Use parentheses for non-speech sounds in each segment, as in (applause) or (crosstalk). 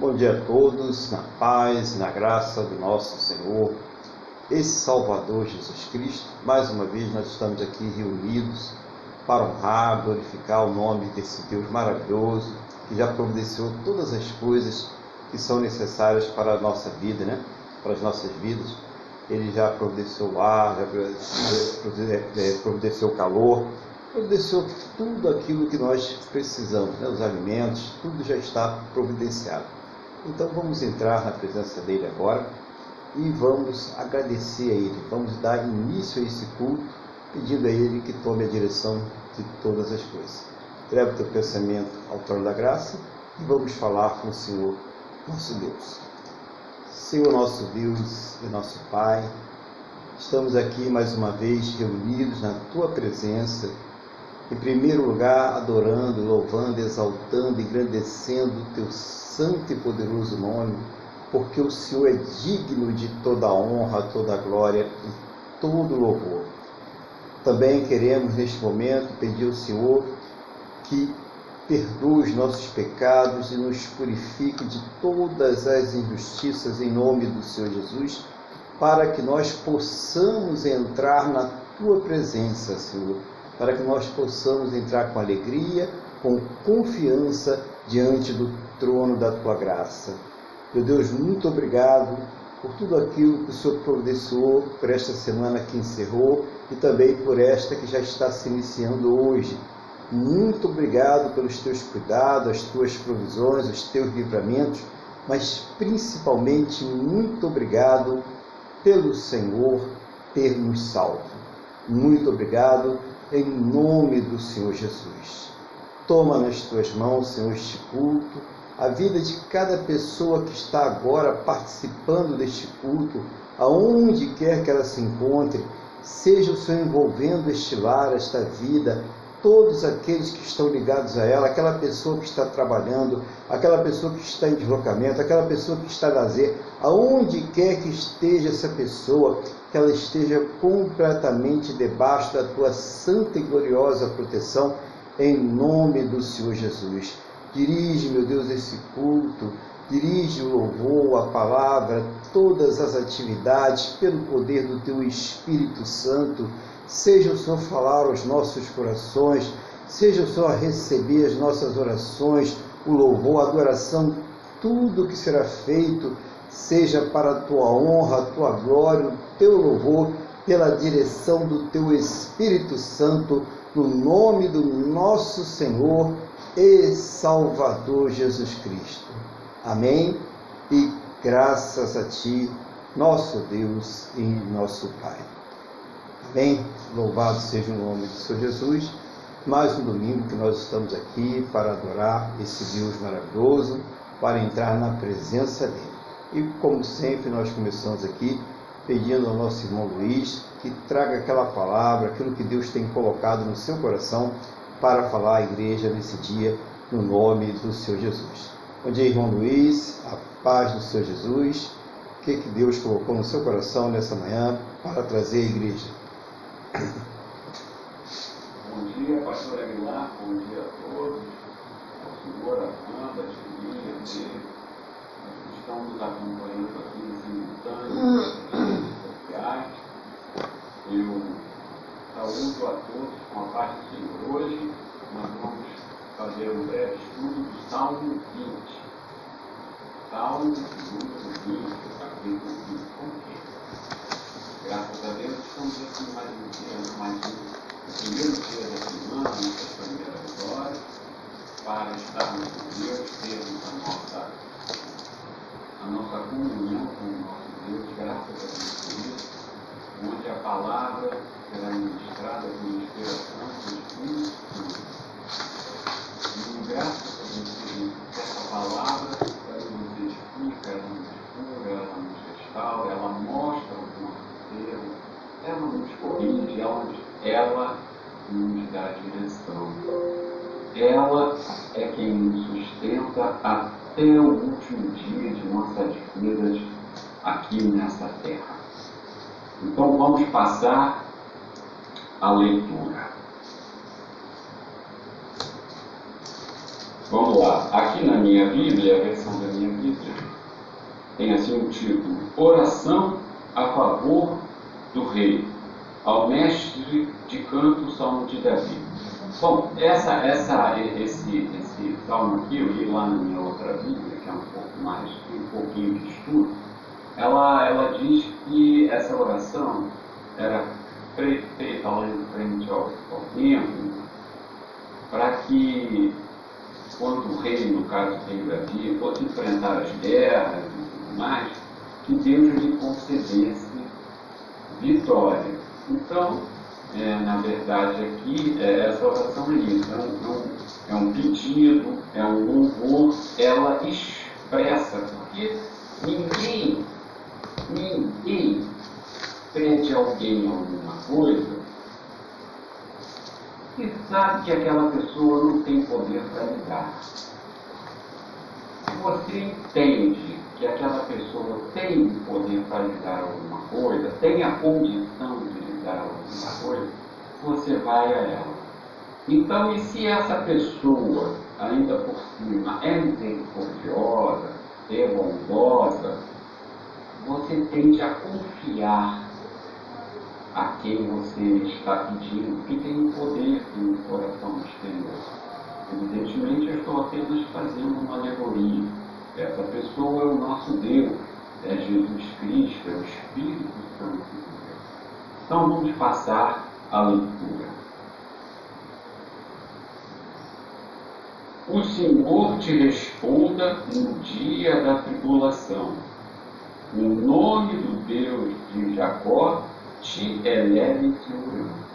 Bom dia a todos, na paz e na graça do nosso Senhor e Salvador Jesus Cristo. Mais uma vez nós estamos aqui reunidos para honrar, glorificar o nome desse Deus maravilhoso que já providenciou todas as coisas que são necessárias para a nossa vida, né? Para as nossas vidas. Ele já providenciou o ar, já providenciou o calor, providenciou tudo aquilo que nós precisamos, né? os alimentos, tudo já está providenciado. Então vamos entrar na presença dele agora e vamos agradecer a ele, vamos dar início a esse culto, pedindo a ele que tome a direção de todas as coisas. Leve o teu pensamento ao trono da graça e vamos falar com o Senhor, nosso Deus. Senhor nosso Deus e nosso Pai, estamos aqui mais uma vez reunidos na tua presença em primeiro lugar, adorando, louvando, exaltando, engrandecendo o teu santo e poderoso nome, porque o Senhor é digno de toda honra, toda glória e todo o louvor. Também queremos neste momento pedir ao Senhor que perdoe os nossos pecados e nos purifique de todas as injustiças em nome do Senhor Jesus, para que nós possamos entrar na tua presença, Senhor para que nós possamos entrar com alegria, com confiança diante do trono da tua graça. Meu Deus, muito obrigado por tudo aquilo que o Senhor providenciou por esta semana que encerrou e também por esta que já está se iniciando hoje. Muito obrigado pelos teus cuidados, as tuas provisões, os teus livramentos, mas principalmente muito obrigado pelo Senhor ter nos salvo. Muito obrigado em nome do Senhor Jesus. Toma nas tuas mãos, Senhor, este culto, a vida de cada pessoa que está agora participando deste culto, aonde quer que ela se encontre, seja o Senhor envolvendo este lar, esta vida, todos aqueles que estão ligados a ela, aquela pessoa que está trabalhando, aquela pessoa que está em deslocamento, aquela pessoa que está a lazer, aonde quer que esteja essa pessoa, que ela esteja completamente debaixo da tua santa e gloriosa proteção, em nome do Senhor Jesus. Dirige, meu Deus, esse culto, dirige o louvor, a palavra, todas as atividades, pelo poder do teu Espírito Santo. Seja o Senhor falar aos nossos corações, seja o Senhor receber as nossas orações, o louvor, a adoração, tudo que será feito seja para a tua honra, a tua glória, o teu louvor, pela direção do teu Espírito Santo, no nome do nosso Senhor e Salvador Jesus Cristo. Amém? E graças a Ti, nosso Deus e nosso Pai. Amém? Louvado seja o nome do Senhor Jesus. Mais um domingo que nós estamos aqui para adorar esse Deus maravilhoso, para entrar na presença dEle. E como sempre, nós começamos aqui pedindo ao nosso irmão Luiz que traga aquela palavra, aquilo que Deus tem colocado no seu coração para falar à igreja nesse dia, no nome do Senhor Jesus. Bom dia, irmão Luiz, a paz do Senhor Jesus. O que, que Deus colocou no seu coração nessa manhã para trazer à igreja? Bom dia, pastor Aguilar, bom dia a todos, ao senhor, a Amanda, a Julinha, estão nos acompanhando aqui em simultâneo sociais. Eu saúdo a todos com a paz do Senhor. Hoje nós vamos fazer um breve estudo do Salmo 20. Salmo 20, capítulo 20. Com quê? Graças a Deus estamos aqui mais um dia, mais um primeiro dia da semana, nessa primeira glória, para estarmos com Deus, termos a nossa a nossa comunhão com o nosso Deus, graças a Deus onde a palavra será ministrada com inspiração do Espírito Santo. E graças a Deus essa palavra, ela nos edifica, ela nos cura, ela nos restaura, ela mostra o nosso erro, ela nos corrige, ela, ela nos dá direção. Ela é quem nos sustenta a até o último dia de nossas vidas aqui nessa terra. Então vamos passar a leitura. Vamos lá. Aqui na minha Bíblia, a versão da minha Bíblia, tem assim o título: Oração a favor do rei, ao mestre de canto, Salmo de Davi. Bom, essa, essa, esse, esse salmo aqui, eu li lá na minha outra Bíblia, que é um pouco mais, um pouquinho de estudo, ela, ela diz que essa oração era feita lá frente ao, ao templo, para que quando o rei, no caso o rei Davi, fosse enfrentar as guerras e tudo mais, que Deus lhe concedesse vitória. Então, é, na verdade, aqui, é, essa oração isso, é um, é um pedido, é um louvor, ela expressa, porque ninguém, ninguém pede alguém alguma coisa e sabe que aquela pessoa não tem poder para lhe dar. Se você entende que aquela pessoa tem poder para lhe dar alguma coisa, tem a condição de lhe alguma coisa, você vai a ela. Então, e se essa pessoa, ainda por cima, é misericordiosa, é bondosa, você tende a confiar a quem você está pedindo, que tem o poder no coração exterior. Evidentemente, eu estou apenas fazendo uma alegoria. Essa pessoa é o nosso Deus, é Jesus Cristo, é o Espírito Santo. Então, vamos passar a leitura. O Senhor te responda no dia da tribulação. O nome do Deus de Jacó te eleve segurança.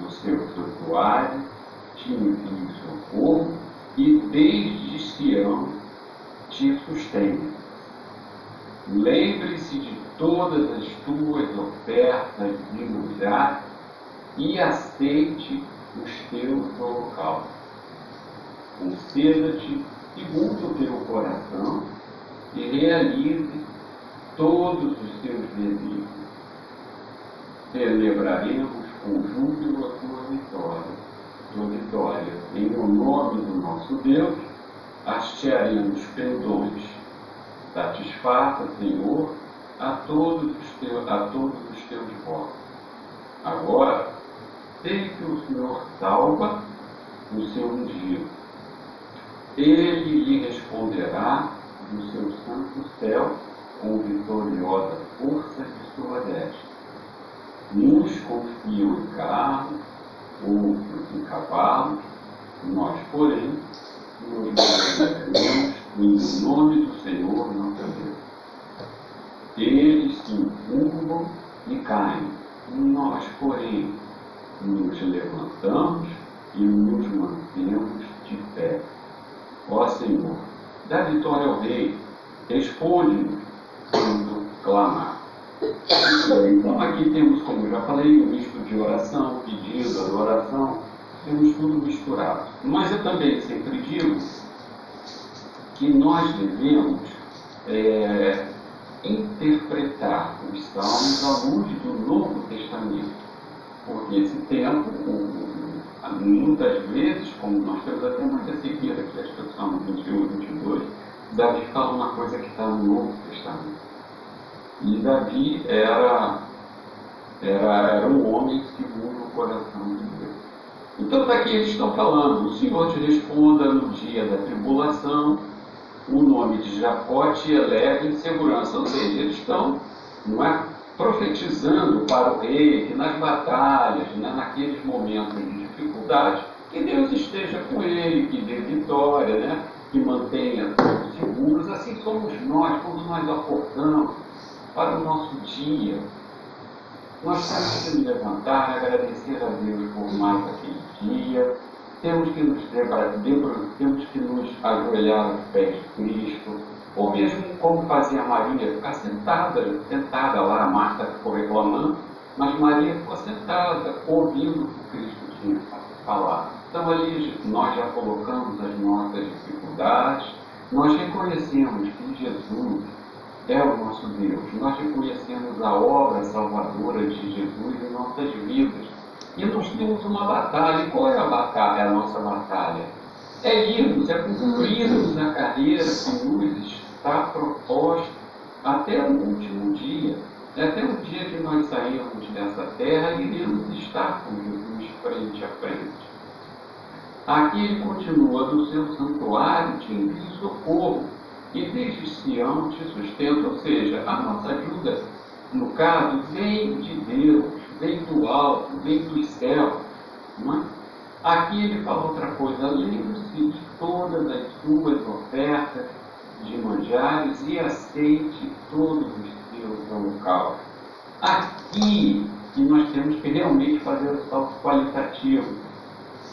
No seu santuário te envie socorro e desde Sião te sustente. Lembre-se de todas as tuas ofertas de lugar e aceite os teus holocaustos. Conceda-te segundo o teu coração e realize todos os teus desígnios celebraremos com júbilo a tua vitória, tua vitória. Em o nome do nosso Deus, hastearemos pendões. Satisfaça, Senhor, a todos os teus, a todos os teus votos. Agora, sei que o Senhor salva o seu ungido. Ele lhe responderá do seu santo céu com vitoriosa força de sua destra Uns confiam em carros, outros em cavalos, nós, porém, nos no nome do Senhor nosso Deus. Eles se encurvam e caem, nós, porém, nos levantamos e nos mantemos de pé. Ó Senhor, dá vitória ao Rei, responde-nos quando clamar. Então, aqui temos, como já falei, um misto de oração, pedido, adoração, temos tudo misturado. Mas eu também sempre digo que nós devemos é, interpretar os salmos à luz do Novo Testamento. Porque esse tempo, muitas vezes, como nós temos até uma seguida, que é o Salmo 21 22, Davi fala uma coisa que está no Novo Testamento. E Davi era, era, era um homem segundo o coração de Deus. Então está aqui eles estão falando, o Senhor te responda no dia da tribulação, o nome de Jacó te eleve em segurança. Ou seja, eles estão não é, profetizando para o rei que nas batalhas, né, naqueles momentos de dificuldade, que Deus esteja com ele, que dê vitória, né, que mantenha todos seguros, assim somos nós, quando nós aportamos para o nosso dia. Nós temos que nos levantar, agradecer a Deus por mais aquele dia. Temos que nos temos que nos ajoelhar aos pés de Cristo, ou mesmo como fazia Maria, ficar sentada, sentada lá, a Marta ficou reclamando, mas Maria ficou sentada, ouvindo o que Cristo tinha falar. Então ali nós já colocamos as nossas dificuldades, nós reconhecemos que Jesus é o nosso Deus. Nós reconhecemos a obra salvadora de Jesus em nossas vidas. E nós temos uma batalha. E qual é a batalha? A nossa batalha? é irmos, é cumprirmos a carreira que nos está proposta até o último dia. Até o dia que nós sairmos dessa terra e iremos estar com Jesus frente a frente. Aqui ele continua do seu santuário, te envia socorro, e desde Sião te sustenta, ou seja, a nossa ajuda, no caso, vem de Deus, vem do alto, vem do céu. Não é? Aqui ele fala outra coisa, lembre-se de todas as suas ofertas de manjares e aceite todos os seus holocaustos. Aqui que nós temos que realmente fazer o salto qualitativo.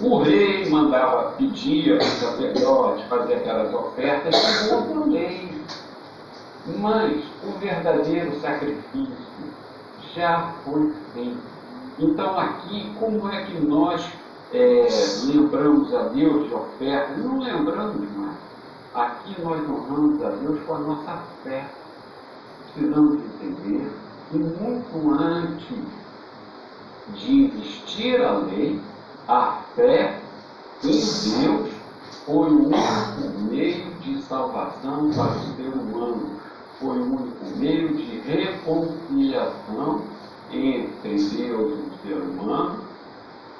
O rei mandava, pedia para o sacerdote fazer aquelas ofertas, chegou também. Mas o verdadeiro sacrifício já foi feito. Então aqui, como é que nós é, lembramos a Deus de ofertas? Não lembramos mais. Aqui nós honramos a Deus com a nossa fé. Precisamos entender que muito antes de existir a lei, a fé em Deus foi o único meio de salvação para o ser humano. Foi o único meio de reconciliação entre Deus e o ser humano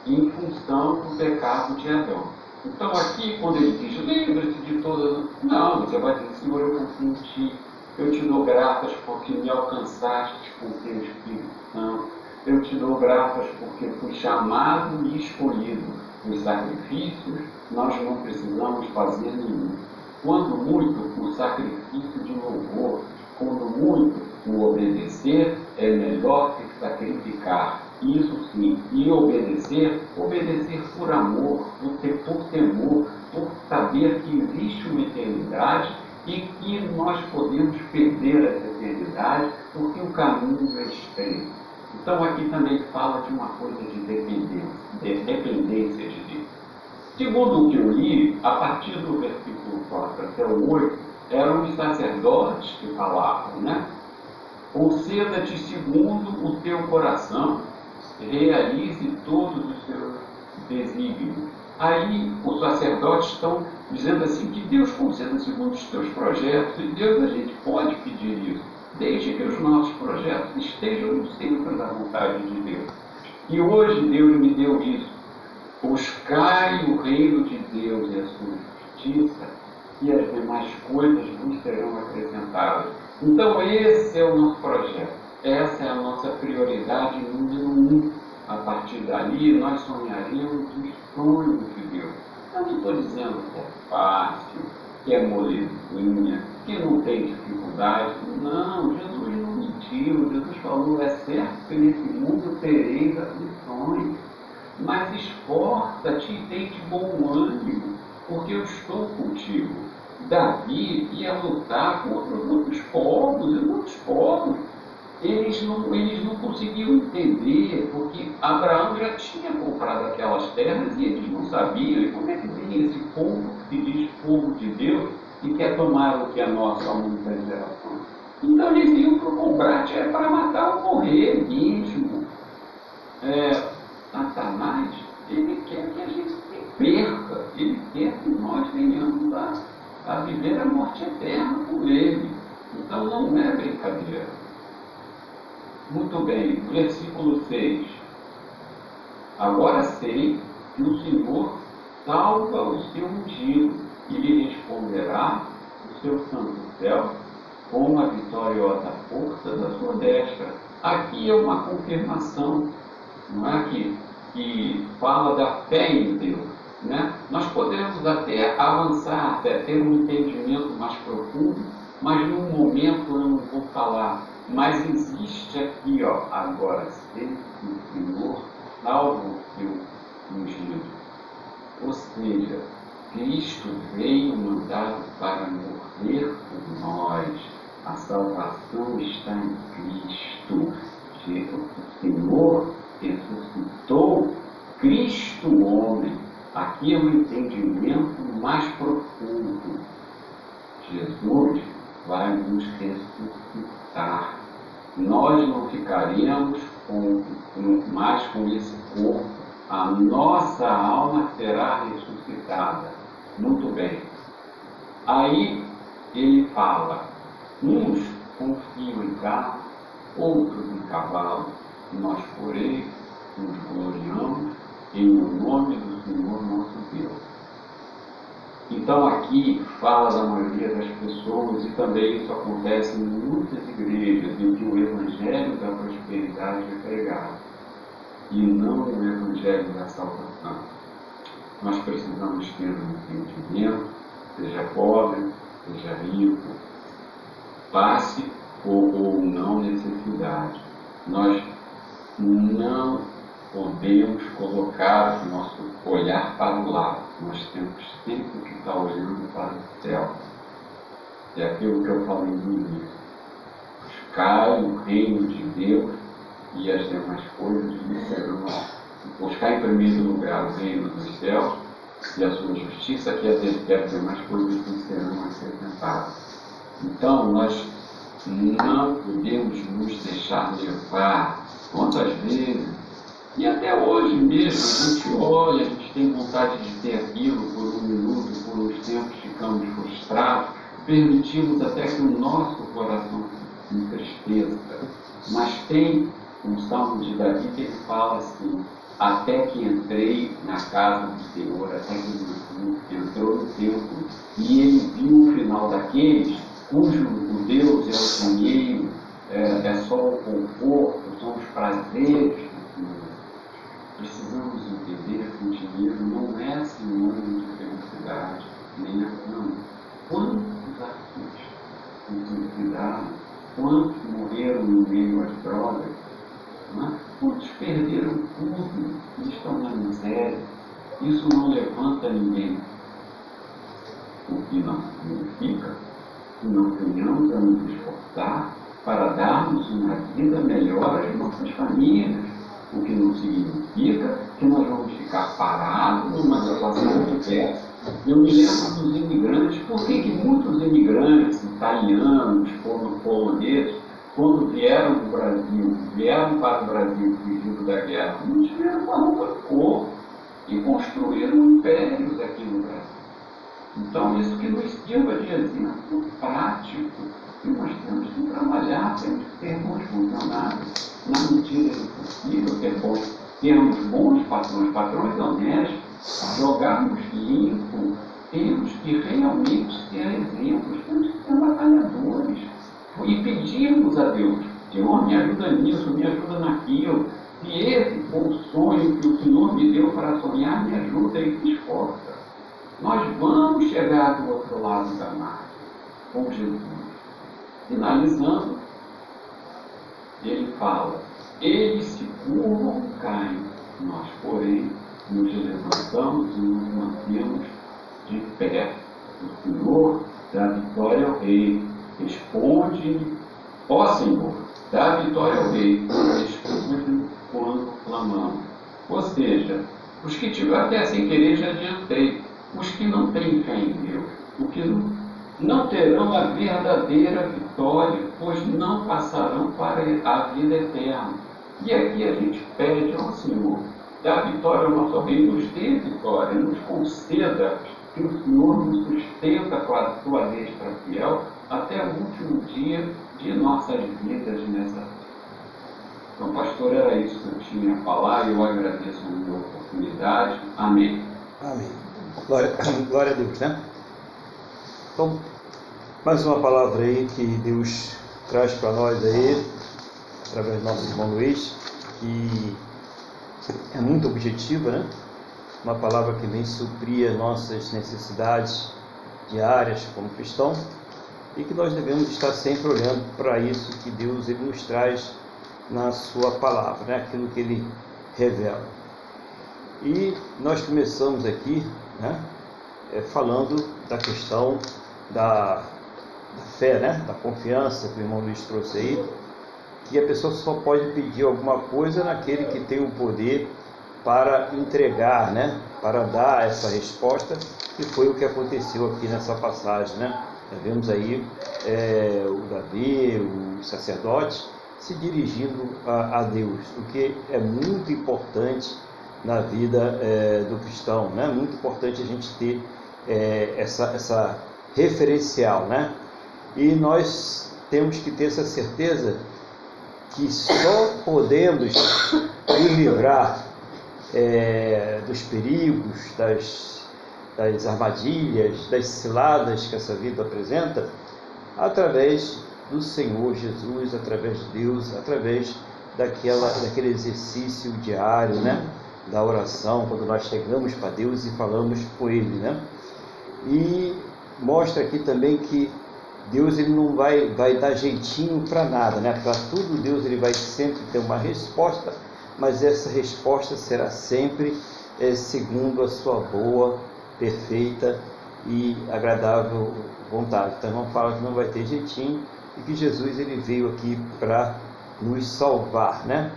em função do pecado de Adão. Então aqui, quando ele diz, lembra-se de todas. Não, você vai dizer, Senhor, eu ti, eu te dou graças porque me alcançaste com teu Espírito Santo eu te dou graças porque fui chamado e escolhido. Os sacrifícios nós não precisamos fazer nenhum. Quando muito, o sacrifício de louvor, quando muito, o obedecer é melhor que sacrificar. Isso sim, e obedecer, obedecer por amor, por, por temor, por saber que existe uma eternidade e que nós podemos perder essa eternidade porque o caminho é estreito. Então aqui também fala de uma coisa de dependência, de dependência de Deus. Segundo o que eu li, a partir do versículo 4 até o 8, eram os sacerdotes que falavam, né? Conceda-te segundo o teu coração, realize todos os seus desígnios. Aí os sacerdotes estão dizendo assim que Deus conceda segundo os teus projetos. E Deus a gente pode pedir isso desde que os nossos projetos estejam no centro da vontade de Deus. E hoje Deus me deu isso. Buscai o reino de Deus e a sua justiça, e as demais coisas vos serão acrescentadas. Então, esse é o nosso projeto. Essa é a nossa prioridade número um. A partir dali, nós sonharemos os sonhos de Deus. Eu não estou dizendo que é fácil, que é molezinha, que não tem dificuldade. Não, Jesus não mentiu. Jesus falou: é certo que nesse mundo tereis aflições, mas esforça-te e tem de bom ânimo, porque eu estou contigo. Davi ia lutar contra muitos povos e muitos povos. Eles não, eles não conseguiam entender, porque Abraão já tinha comprado aquelas terras e eles não sabiam. E como é que vem esse povo que se diz povo de Deus e quer tomar o que é nosso há muitas gerações. Então eles iam para o combate é para matar ou morrer mesmo. É, Satanás, ele quer que a gente perca, ele quer que nós venhamos a, a viver a morte eterna com ele. Então não é brincadeira. Muito bem, versículo 6. Agora sei que o Senhor salva o seu ungido e lhe responderá o seu santo céu com a vitoriosa força da sua destra. Aqui é uma confirmação, não é? Que, que fala da fé em Deus. Né? Nós podemos até avançar, até ter um entendimento mais profundo, mas num momento eu não vou falar. Mas existe aqui, ó, agora sempre o Senhor salva o seu ungido. Ou seja, Cristo veio mandado para morrer por nós. A salvação está em Cristo. O Senhor ressuscitou Cristo homem. Aqui é um entendimento mais profundo. Jesus vai nos ressuscitar. Nós não ficaríamos com, mais com esse corpo. A nossa alma será ressuscitada Muito bem. Aí ele fala, uns confiam em carro, outros em cavalo, nós, porém, nos gloriamos em o nome do Senhor nosso Deus. Então aqui fala da maioria das pessoas e também isso acontece em muitas igrejas em que o Evangelho da prosperidade é pregado e não o Evangelho da salvação. Nós precisamos ter um entendimento, seja pobre, seja rico, passe ou, ou não necessidade. Nós não podemos colocar o nosso olhar para o lado. Nós temos sempre que estar olhando para o céu. É aquilo que eu falei no início. Buscar o reino de Deus e as demais coisas lhe serão. Buscar em primeiro lugar o reino dos céus e a sua justiça, que as demais coisas lhe serão acrescentadas. Então, nós não podemos nos deixar levar. Quantas vezes e até hoje mesmo, a gente olha, a gente tem vontade de ter aquilo por um minuto, por uns tempos ficamos frustrados, permitimos até que o nosso coração se entristeça. Mas tem um salmo de Davi que ele fala assim, até que entrei na casa do Senhor, até que entrou no templo, e ele viu o final daqueles cujo o Deus é o dinheiro, é, é só o conforto, são os prazeres precisamos entender que o dinheiro não é sinônimo de felicidade, nem a fama. Quantos suicidaram? Quantos morreram no meio às drogas? Mas quantos perderam tudo e estão na miséria? Isso não levanta ninguém. O que não significa que não tenhamos a nos esforçar para darmos uma vida melhor às nossas famílias o que não significa que nós vamos ficar parados numa situação diversa. Eu me lembro dos imigrantes, por que, que muitos imigrantes italianos, poloneses, quando vieram para o Brasil, vieram para o Brasil fugindo da guerra, não tiveram uma roupa de cor e construíram impérios aqui no Brasil. Então, isso que nos sirva de exemplo prático, que nós temos que trabalhar, temos que ter bons funcionários na medida do possível, ter bons, termos bons patrões, patrões honestos, jogarmos limpo, temos que realmente ser exemplos, temos que ser batalhadores e pedirmos a Deus, Senhor, me ajuda nisso, me ajuda naquilo, se esse for o sonho que o Senhor me deu para sonhar, me ajuda e me esforça. Nós vamos chegar do outro lado da margem com Jesus. Finalizando, ele fala, eles se curvam e caem, nós, porém, nos levantamos e nos mantemos de pé. O Senhor dá vitória ao rei, responde ó Senhor, dá vitória ao rei, responde quando clamamos. Ou seja, os que tiveram até sem querer já adiantei, os que não têm fé em Deus, o que não não terão a verdadeira vitória, pois não passarão para a vida eterna. E aqui a gente pede ao Senhor, dá vitória ao nosso rei, nos dê vitória, nos conceda que o Senhor nos sustenta com a sua destra fiel até o último dia de nossas vidas nessa vida. Então, pastor, era isso que eu tinha a falar e eu agradeço a minha oportunidade. Amém. Amém. Glória, (coughs) glória a Deus, né? Então, mais uma palavra aí que Deus traz para nós aí, através do nosso irmão Luiz, que é muito objetiva, né? Uma palavra que vem suprir nossas necessidades diárias como cristão e que nós devemos estar sempre olhando para isso que Deus ele nos traz na sua palavra, né? aquilo que ele revela. E nós começamos aqui né? É, falando da questão da da fé, né? da confiança que o irmão Luiz trouxe aí, que a pessoa só pode pedir alguma coisa naquele que tem o poder para entregar, né? para dar essa resposta, que foi o que aconteceu aqui nessa passagem. Né? vemos aí é, o Davi, o sacerdote, se dirigindo a, a, Deus, o que é muito importante na vida é, do cristão. Né? Muito importante a gente ter é, essa, essa referencial, né? E nós temos que ter essa certeza que só podemos nos livrar é, dos perigos, das, das armadilhas, das ciladas que essa vida apresenta, através do Senhor Jesus, através de Deus, através daquela, daquele exercício diário, né? Da oração, quando nós chegamos para Deus e falamos com Ele, né? E mostra aqui também que Deus ele não vai, vai dar jeitinho para nada, né? Para tudo Deus ele vai sempre ter uma resposta, mas essa resposta será sempre é, segundo a sua boa, perfeita e agradável vontade. Então não fala que não vai ter jeitinho e que Jesus ele veio aqui para nos salvar, né?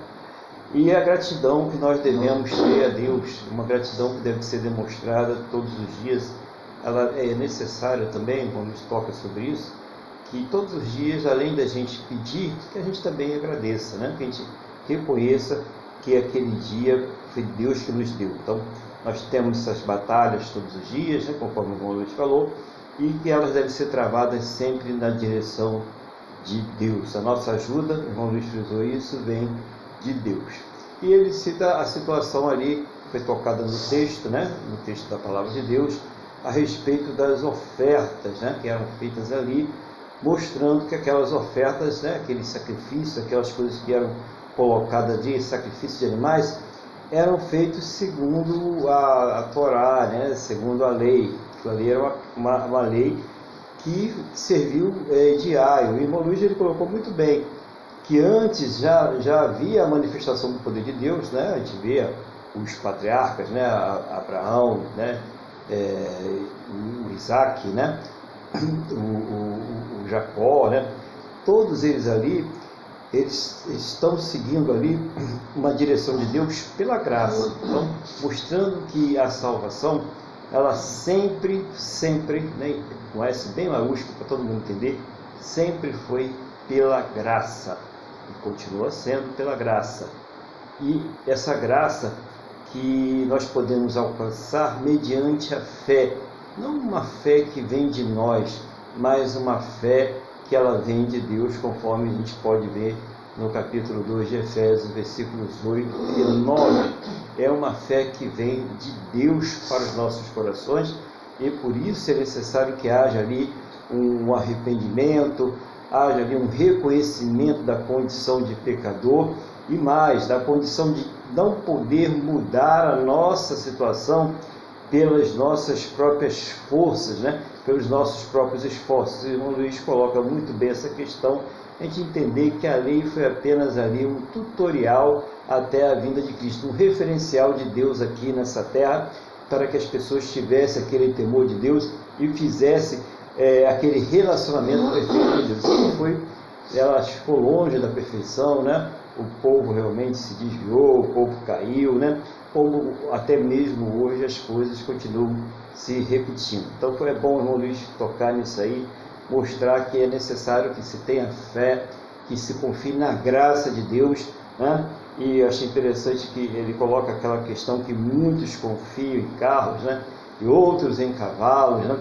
E a gratidão que nós devemos ter a Deus, uma gratidão que deve ser demonstrada todos os dias, ela é necessária também, nos toca sobre isso, que todos os dias, além da gente pedir, que a gente também agradeça, né? que a gente reconheça que aquele dia foi Deus que nos deu. Então, nós temos essas batalhas todos os dias, né? conforme o irmão Luiz falou, e que elas devem ser travadas sempre na direção de Deus. A nossa ajuda, o irmão Luiz frisou isso, vem de Deus. E ele cita a situação ali, foi tocada no texto, né? no texto da palavra de Deus, a respeito das ofertas né? que eram feitas ali mostrando que aquelas ofertas, né, aqueles sacrifícios, aquelas coisas que eram colocadas de sacrifício de animais, eram feitos segundo a, a Torá, né, segundo a lei. A lei era uma, uma, uma lei que serviu é, de aio. Irmão Luiz ele colocou muito bem que antes já, já havia a manifestação do poder de Deus, né? a gente vê os patriarcas, né? Abraão, né? É, o Isaac, né? o, o, o Jacó, né? todos eles ali, eles estão seguindo ali uma direção de Deus pela graça. Então, mostrando que a salvação, ela sempre, sempre, né, com S bem maiúsculo para todo mundo entender, sempre foi pela graça. E continua sendo pela graça. E essa graça que nós podemos alcançar mediante a fé não uma fé que vem de nós, mas uma fé que ela vem de Deus, conforme a gente pode ver no capítulo 2 de Efésios, versículos 8 e 9. É uma fé que vem de Deus para os nossos corações e por isso é necessário que haja ali um arrependimento, haja ali um reconhecimento da condição de pecador e mais, da condição de não poder mudar a nossa situação pelas nossas próprias forças, né? pelos nossos próprios esforços. O irmão Luiz coloca muito bem essa questão, a gente entender que a lei foi apenas ali um tutorial até a vinda de Cristo, um referencial de Deus aqui nessa terra, para que as pessoas tivessem aquele temor de Deus e fizessem é, aquele relacionamento perfeito com Deus. Foi, ela ficou longe da perfeição, né? O povo realmente se desviou, o povo caiu, né? como até mesmo hoje as coisas continuam se repetindo. Então foi bom o irmão Luiz tocar nisso aí, mostrar que é necessário que se tenha fé, que se confie na graça de Deus, né? E eu achei interessante que ele coloca aquela questão que muitos confiam em carros, né? E outros em cavalos, né?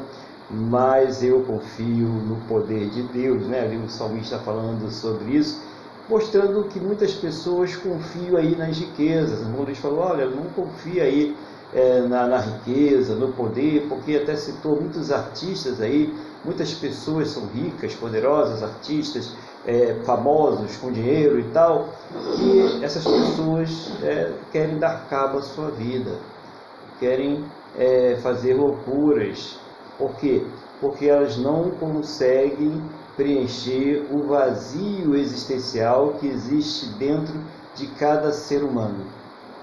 Mas eu confio no poder de Deus, né? Ali o salmista falando sobre isso mostrando que muitas pessoas confiam aí nas riquezas. O irmão falou, olha, não confia aí é, na, na, riqueza, no poder, porque até citou muitos artistas aí, muitas pessoas são ricas, poderosas, artistas, é, famosos, com dinheiro e tal, e essas pessoas é, querem dar cabo à sua vida, querem fazer loucuras. Por quê? Porque elas não conseguem preencher o vazio existencial que existe dentro de cada ser humano.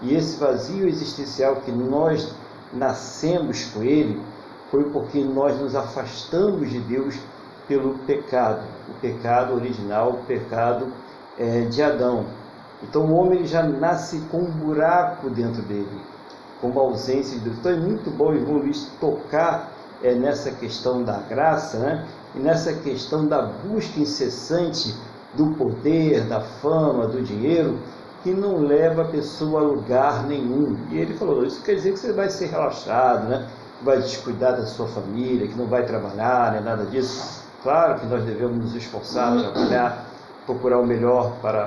E esse vazio existencial que nós nascemos com ele foi porque nós nos afastamos de Deus pelo pecado, o pecado original, o pecado é, de Adão. Então o homem já nasce com um buraco dentro dele, com uma ausência de Deus. Então é muito bom, irmão Luiz, tocar é, nessa questão da graça, né? E nessa questão da busca incessante do poder, da fama, do dinheiro, que não leva a pessoa a lugar nenhum. E ele falou: Isso quer dizer que você vai ser relaxado, né? vai descuidar da sua família, que não vai trabalhar, nem nada disso. Claro que nós devemos nos esforçar, trabalhar, procurar o melhor para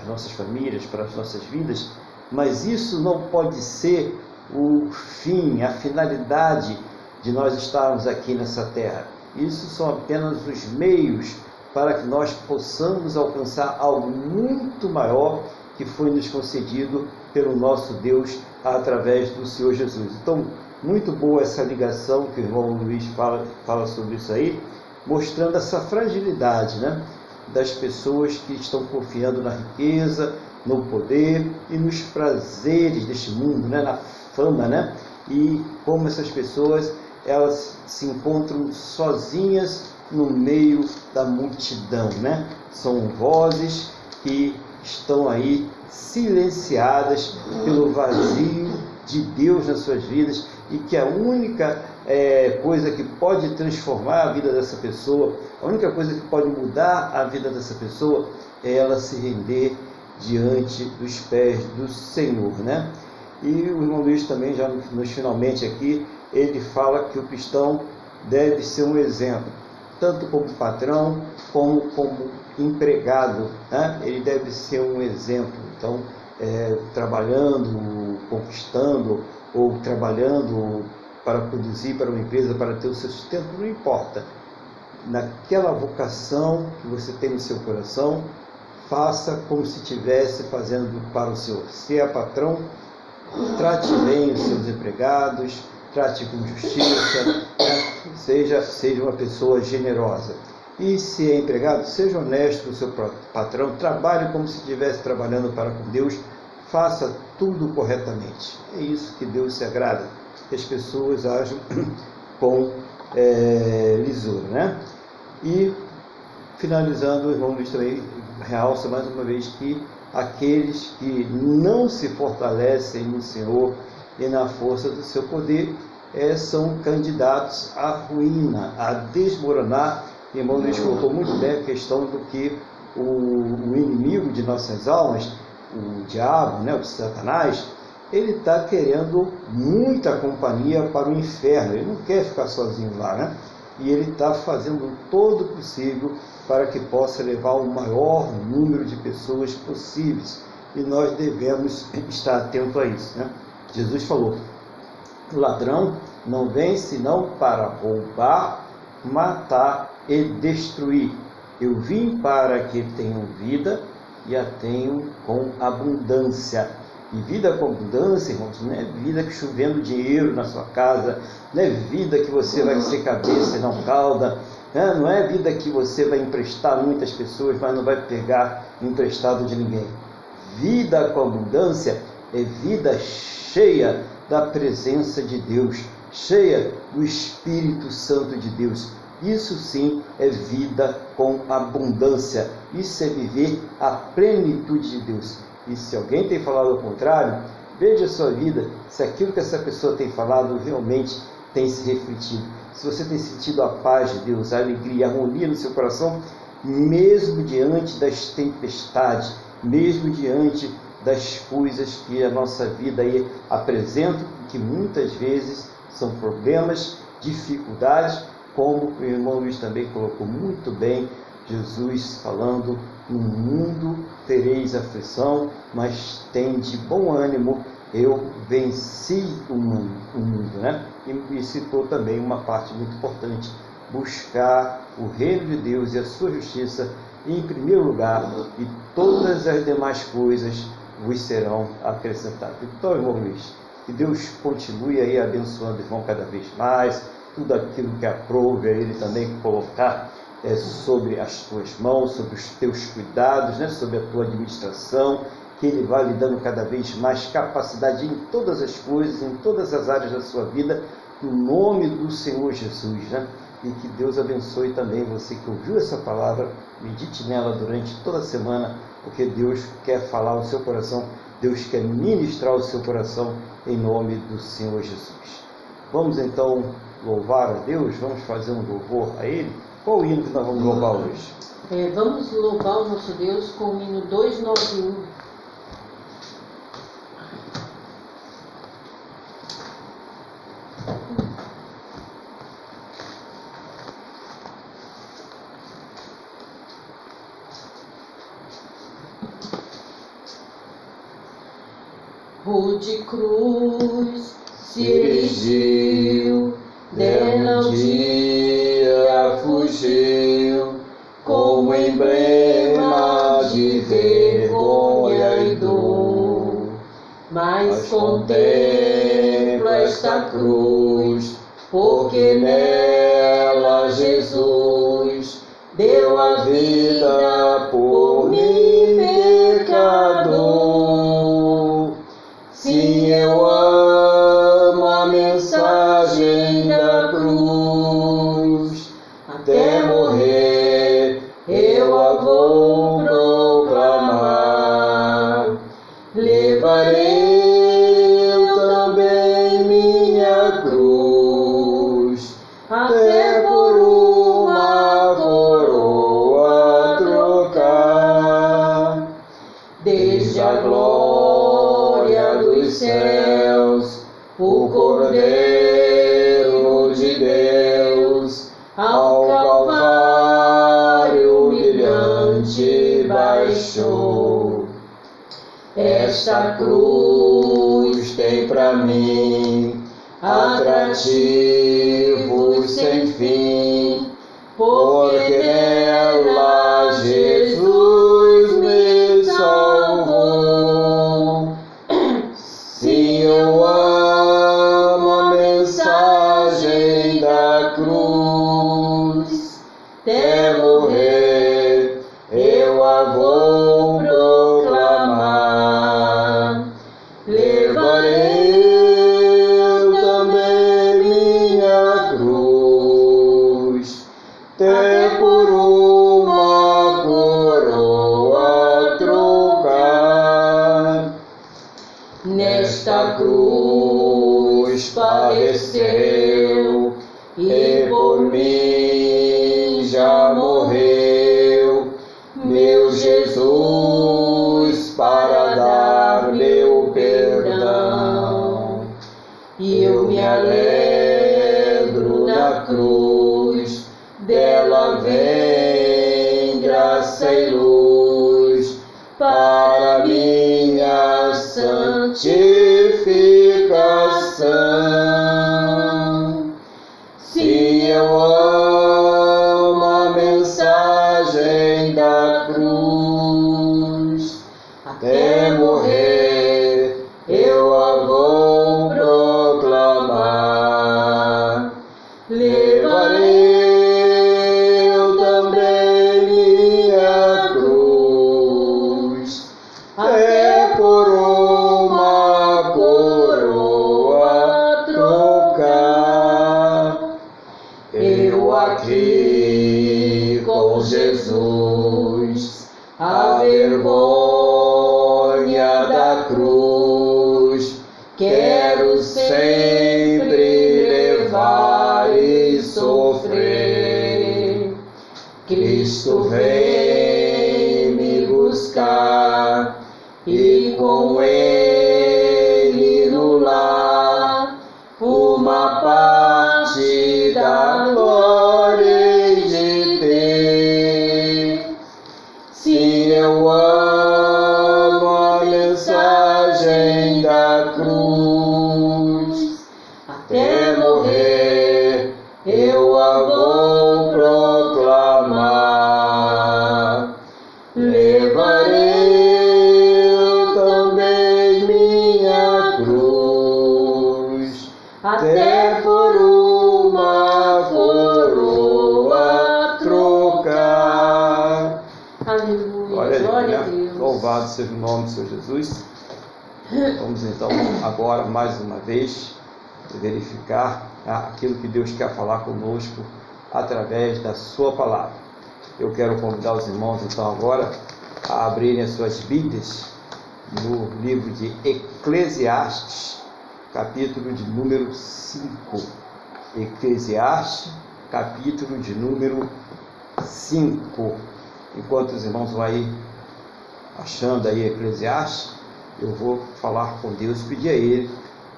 as nossas famílias, para as nossas vidas, mas isso não pode ser o fim, a finalidade de nós estarmos aqui nessa terra. Isso são apenas os meios para que nós possamos alcançar algo muito maior que foi nos concedido pelo nosso Deus através do Senhor Jesus. Então, muito boa essa ligação que o irmão Luiz fala, fala sobre isso aí, mostrando essa fragilidade né, das pessoas que estão confiando na riqueza, no poder e nos prazeres deste mundo, né, na fama, né? E como essas pessoas elas se encontram sozinhas no meio da multidão, né? São vozes que estão aí silenciadas pelo vazio de Deus nas suas vidas e que a única é, coisa que pode transformar a vida dessa pessoa, a única coisa que pode mudar a vida dessa pessoa é ela se render diante dos pés do Senhor, né? E o irmão Luiz também, já nos finalmente aqui, ele fala que o cristão deve ser um exemplo, tanto como patrão como como empregado, né? ele deve ser um exemplo. Então, é, trabalhando, conquistando ou trabalhando para produzir para uma empresa, para ter o seu sustento, não importa. Naquela vocação que você tem no seu coração, faça como se estivesse fazendo para o Senhor. Se é patrão, trate bem os seus empregados, trate com justiça, né? seja, seja uma pessoa generosa. E se é empregado, seja honesto com o seu patrão, trabalhe como se estivesse trabalhando para com Deus, faça tudo corretamente. É isso que Deus se agrada, que as pessoas ajam (coughs) com é, lisura. Né? E finalizando, o irmão Luiz também realça mais uma vez que aqueles que não se fortalecem no Senhor e na força do seu poder é, são candidatos à ruína, a desmoronar. E irmão Luiz colocou muito bem a questão do que o, o inimigo de nossas almas, o diabo, né, o Satanás, ele está querendo muita companhia para o inferno, ele não quer ficar sozinho lá, né? E ele está fazendo todo o possível para que possa levar o maior número de pessoas possíveis. E nós devemos estar atento a isso. Né? Jesus falou: o ladrão não vem senão para roubar, matar e destruir. Eu vim para que tenham vida e a tenham com abundância. E vida com abundância, irmãos, não é vida que chovendo dinheiro na sua casa, não é vida que você vai ser cabeça e não cauda, né? Não é vida que você vai emprestar muitas pessoas, mas não vai pegar emprestado de ninguém. Vida com abundância é vida cheia da presença de Deus, cheia do Espírito Santo de Deus. Isso sim é vida com abundância. Isso é viver a plenitude de Deus. E se alguém tem falado ao contrário, veja a sua vida, se aquilo que essa pessoa tem falado realmente tem se refletido se você tem sentido a paz de Deus, a alegria, a harmonia no seu coração, mesmo diante das tempestades, mesmo diante das coisas que a nossa vida aí apresenta, que muitas vezes são problemas, dificuldades, como o irmão Luiz também colocou muito bem, Jesus falando: no mundo tereis aflição, mas tem de bom ânimo, eu venci o mundo, o mundo né? E, e citou também uma parte muito importante, buscar o reino de Deus e a sua justiça em primeiro lugar, e todas as demais coisas vos serão acrescentadas. Então, irmão Luiz, que Deus continue aí abençoando o irmão cada vez mais, tudo aquilo que aprove a ele também colocar é, sobre as tuas mãos, sobre os teus cuidados, né, sobre a tua administração que Ele vai lhe dando cada vez mais capacidade em todas as coisas, em todas as áreas da sua vida, no nome do Senhor Jesus. Né? E que Deus abençoe também você que ouviu essa palavra, medite nela durante toda a semana, porque Deus quer falar ao seu coração, Deus quer ministrar o seu coração em nome do Senhor Jesus. Vamos então louvar a Deus, vamos fazer um louvor a Ele. Qual o hino que nós vamos louvar hoje? É, vamos louvar o nosso Deus com o hino 291. Rude cruz se erigiu, dela um dia fugiu, como emblema de vergonha e dor. Mas contempla esta cruz, porque nela Jesus deu a vida cruz tem para mim atrativo Nesta cruz padeceu e por mim já morreu, meu Jesus, para dar meu perdão. E eu me alegro na cruz, Jesus. Vamos então agora mais uma vez verificar ah, aquilo que Deus quer falar conosco através da sua palavra. Eu quero convidar os irmãos então agora a abrirem as suas Bíblias no livro de Eclesiastes, capítulo de número 5. Eclesiastes, capítulo de número 5. Enquanto os irmãos vão aí achando aí Eclesiastes, eu vou falar com Deus, pedir a Ele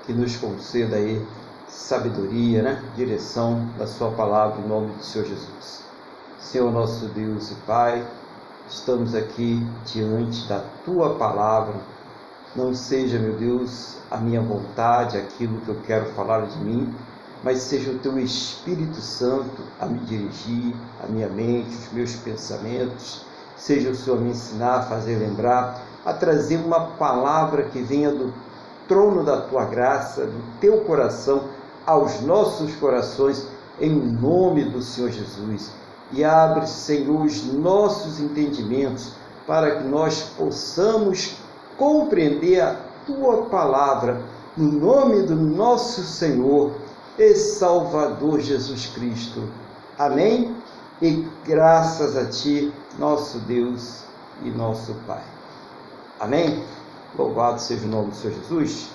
que nos conceda aí sabedoria, né? direção da Sua palavra em nome do Senhor Jesus. Senhor nosso Deus e Pai, estamos aqui diante da Tua palavra não seja, meu Deus, a minha vontade, aquilo que eu quero falar de mim, mas seja o teu Espírito Santo a me dirigir, a minha mente, os meus pensamentos, seja o Senhor me ensinar a fazer lembrar, a trazer uma palavra que venha do trono da tua graça, do teu coração, aos nossos corações, em nome do Senhor Jesus. E abre, Senhor, os nossos entendimentos para que nós possamos compreender a tua palavra, no nome do nosso Senhor e Salvador Jesus Cristo. Amém? E graças a Ti, nosso Deus e nosso Pai. Amém? Louvado seja o nome do Senhor Jesus.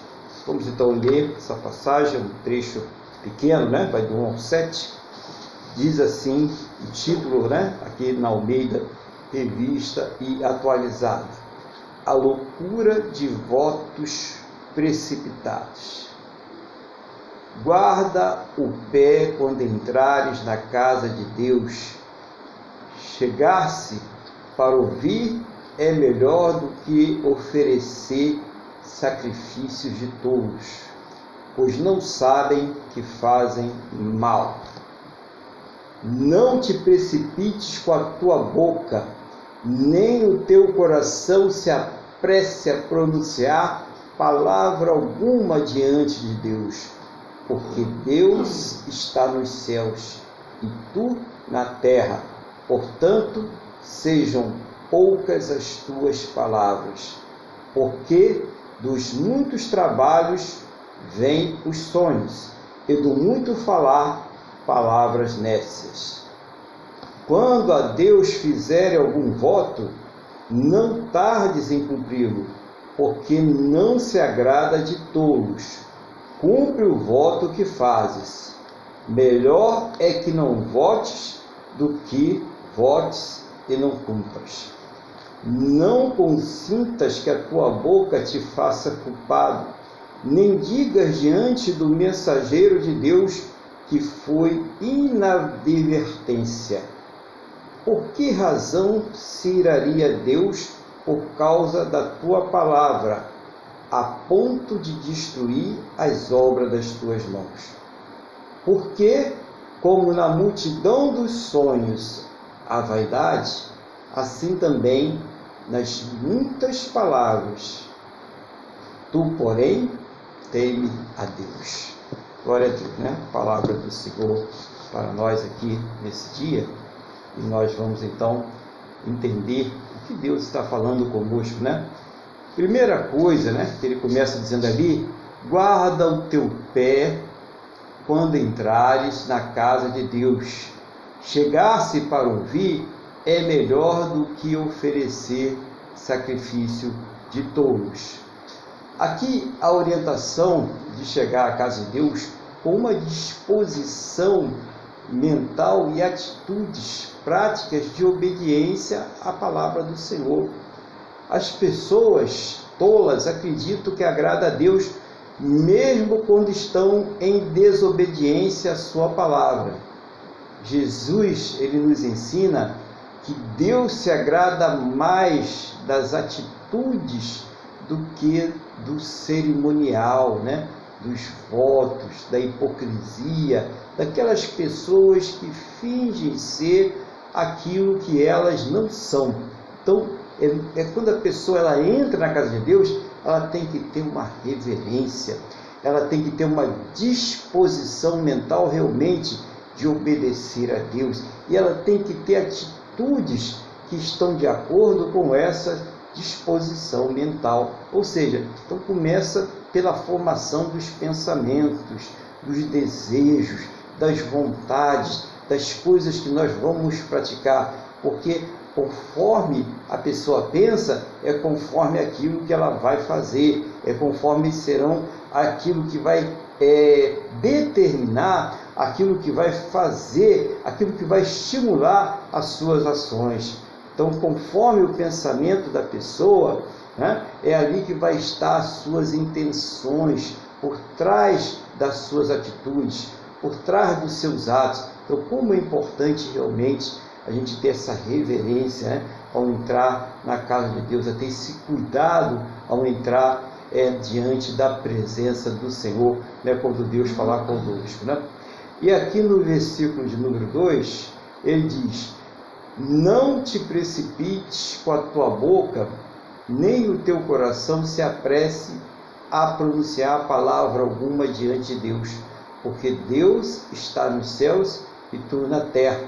Vamos então ler essa passagem, um trecho pequeno, né? Vai do 1 ao 7. Diz assim o título, né? Aqui na Almeida, revista e atualizada. A loucura de votos precipitados. Guarda o pé quando entrares na casa de Deus. Chegar-se para ouvir é melhor do que oferecer sacrifícios de tolos, pois não sabem que fazem mal. Não te precipites com a tua boca, nem o teu coração se apresse a pronunciar palavra alguma diante de Deus, porque Deus está nos céus e tu na terra. Portanto, sejam poucas as tuas palavras, porque dos muitos trabalhos vêm os sonhos, e do muito falar, palavras nécias. Quando a Deus fizer algum voto, não tardes em cumpri-lo, porque não se agrada de tolos. Cumpre o voto que fazes. Melhor é que não votes do que votes e não cumpras. Não consintas que a tua boca te faça culpado, nem digas diante do mensageiro de Deus que foi inadvertência. Por que razão se iraria Deus por causa da tua palavra, a ponto de destruir as obras das tuas mãos? Porque, como na multidão dos sonhos a vaidade, assim também nas muitas palavras. Tu, porém, teme a Deus. Glória a Deus, né? Palavra do Senhor para nós aqui nesse dia. E nós vamos então entender o que Deus está falando conosco, né? Primeira coisa, né, que ele começa dizendo ali, guarda o teu pé quando entrares na casa de Deus. Chegar-se para ouvir é melhor do que oferecer sacrifício de tolos. Aqui a orientação de chegar à casa de Deus com uma disposição mental e atitudes práticas de obediência à palavra do Senhor. As pessoas tolas acreditam que agrada a Deus mesmo quando estão em desobediência à sua palavra. Jesus, ele nos ensina que Deus se agrada mais das atitudes do que do cerimonial, né? dos votos, da hipocrisia, daquelas pessoas que fingem ser aquilo que elas não são. Então, é, é, quando a pessoa ela entra na casa de Deus, ela tem que ter uma reverência, ela tem que ter uma disposição mental realmente de obedecer a Deus, e ela tem que ter atitudes que estão de acordo com essa disposição mental. Ou seja, então começa pela formação dos pensamentos, dos desejos, das vontades, das coisas que nós vamos praticar, porque conforme a pessoa pensa, é conforme aquilo que ela vai fazer, é conforme serão aquilo que vai é, determinar, aquilo que vai fazer, aquilo que vai estimular as suas ações. Então, conforme o pensamento da pessoa, né, é ali que vai estar as suas intenções, por trás das suas atitudes, por trás dos seus atos. Então, como é importante realmente a gente ter essa reverência né, ao entrar na casa de Deus, a ter esse cuidado ao entrar é diante da presença do Senhor, né, quando Deus falar conosco. Né? E aqui no versículo de número 2, ele diz: Não te precipites com a tua boca, nem o teu coração se apresse a pronunciar palavra alguma diante de Deus, porque Deus está nos céus e tu na terra.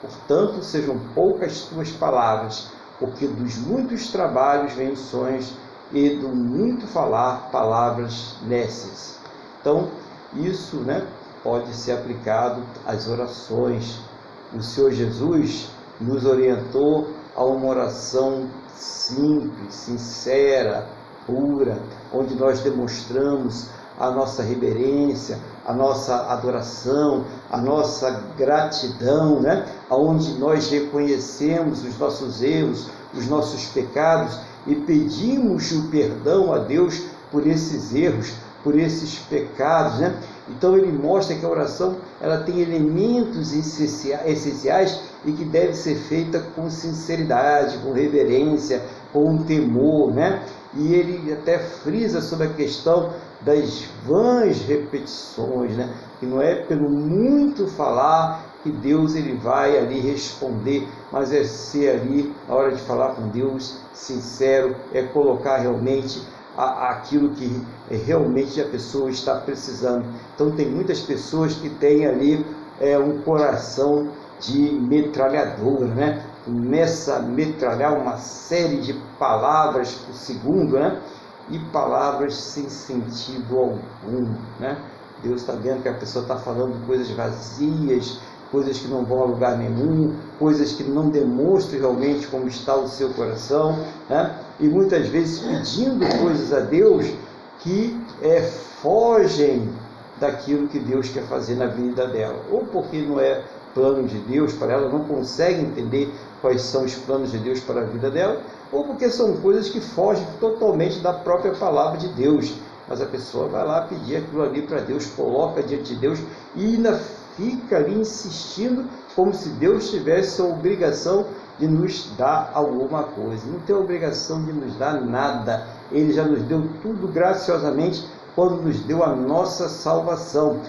Portanto, sejam poucas tuas palavras, porque dos muitos trabalhos vêm sonhos e do muito falar palavras nécias. Então, isso né, pode ser aplicado às orações. O Senhor Jesus nos orientou a uma oração simples, sincera, pura, onde nós demonstramos a nossa reverência, a nossa adoração, a nossa gratidão, né? Onde nós reconhecemos os nossos erros, os nossos pecados e pedimos o perdão a Deus por esses erros, por esses pecados, né? Então ele mostra que a oração ela tem elementos essenciais e que deve ser feita com sinceridade, com reverência, com temor, né? E ele até frisa sobre a questão das vãs repetições, né? Que não é pelo muito falar que Deus ele vai ali responder, mas é ser ali, na hora de falar com Deus, sincero, é colocar realmente a, aquilo que realmente a pessoa está precisando. Então tem muitas pessoas que têm ali é, um coração de metralhadora, né? Começa a metralhar uma série de palavras por segundo, né? E palavras sem sentido algum, né? Deus está vendo que a pessoa está falando coisas vazias, coisas que não vão a lugar nenhum, coisas que não demonstram realmente como está o seu coração, né? E muitas vezes pedindo coisas a Deus que é, fogem daquilo que Deus quer fazer na vida dela, ou porque não é plano de Deus para ela, não consegue entender quais são os planos de Deus para a vida dela, ou porque são coisas que fogem totalmente da própria palavra de Deus. Mas a pessoa vai lá pedir aquilo ali para Deus, coloca diante de Deus e ainda fica ali insistindo como se Deus tivesse a obrigação de nos dar alguma coisa. Não tem obrigação de nos dar nada. Ele já nos deu tudo graciosamente quando nos deu a nossa salvação.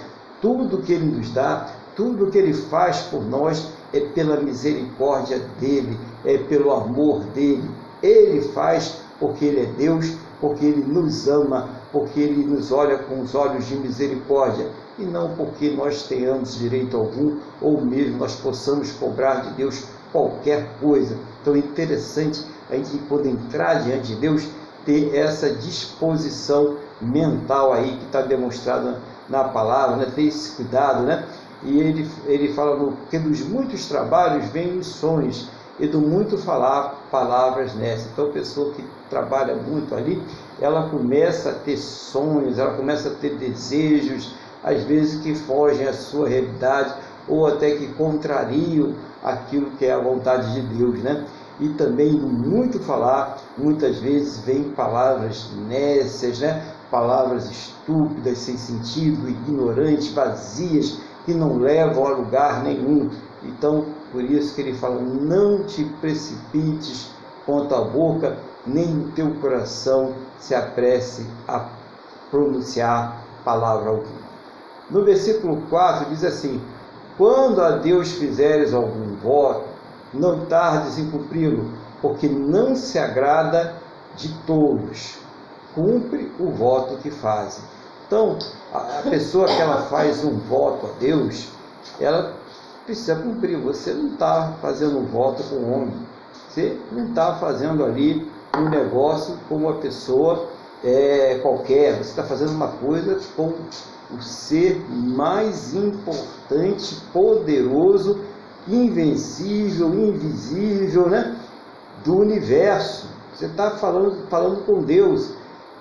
Tudo que ele nos dá, tudo que ele faz por nós é pela misericórdia dele, é pelo amor dele. Ele faz porque ele é Deus, porque ele nos ama, porque ele nos olha com os olhos de misericórdia e não porque nós tenhamos direito algum ou mesmo nós possamos cobrar de Deus qualquer coisa. Então é interessante a gente poder entrar diante de Deus, ter essa disposição mental aí que está demonstrada na palavra, né? ter esse cuidado, né? E ele, ele fala que dos muitos trabalhos vêm os sonhos e do muito falar palavras nessa. Então a pessoa que trabalha muito ali, ela começa a ter sonhos, ela começa a ter desejos, às vezes que fogem à sua realidade ou até que contrariam aquilo que é a vontade de Deus, né? E também no muito falar, muitas vezes vem palavras nécias, né? Palavras estúpidas, sem sentido, ignorantes, vazias, que não levam a lugar nenhum. Então, por isso que ele fala: não te precipites com a boca, nem o teu coração se apresse a pronunciar palavra alguma. No versículo 4 diz assim: Quando a Deus fizeres algum voto, não tardes em cumpri-lo, porque não se agrada de tolos. Cumpre o voto que fazem. Então, a pessoa que ela faz um voto a Deus, ela precisa cumprir. Você não está fazendo um voto com o homem. Você não está fazendo ali um negócio com uma pessoa é, qualquer. Você está fazendo uma coisa com o ser mais importante, poderoso, invencível, invisível, né? do universo. Você está falando, falando com Deus.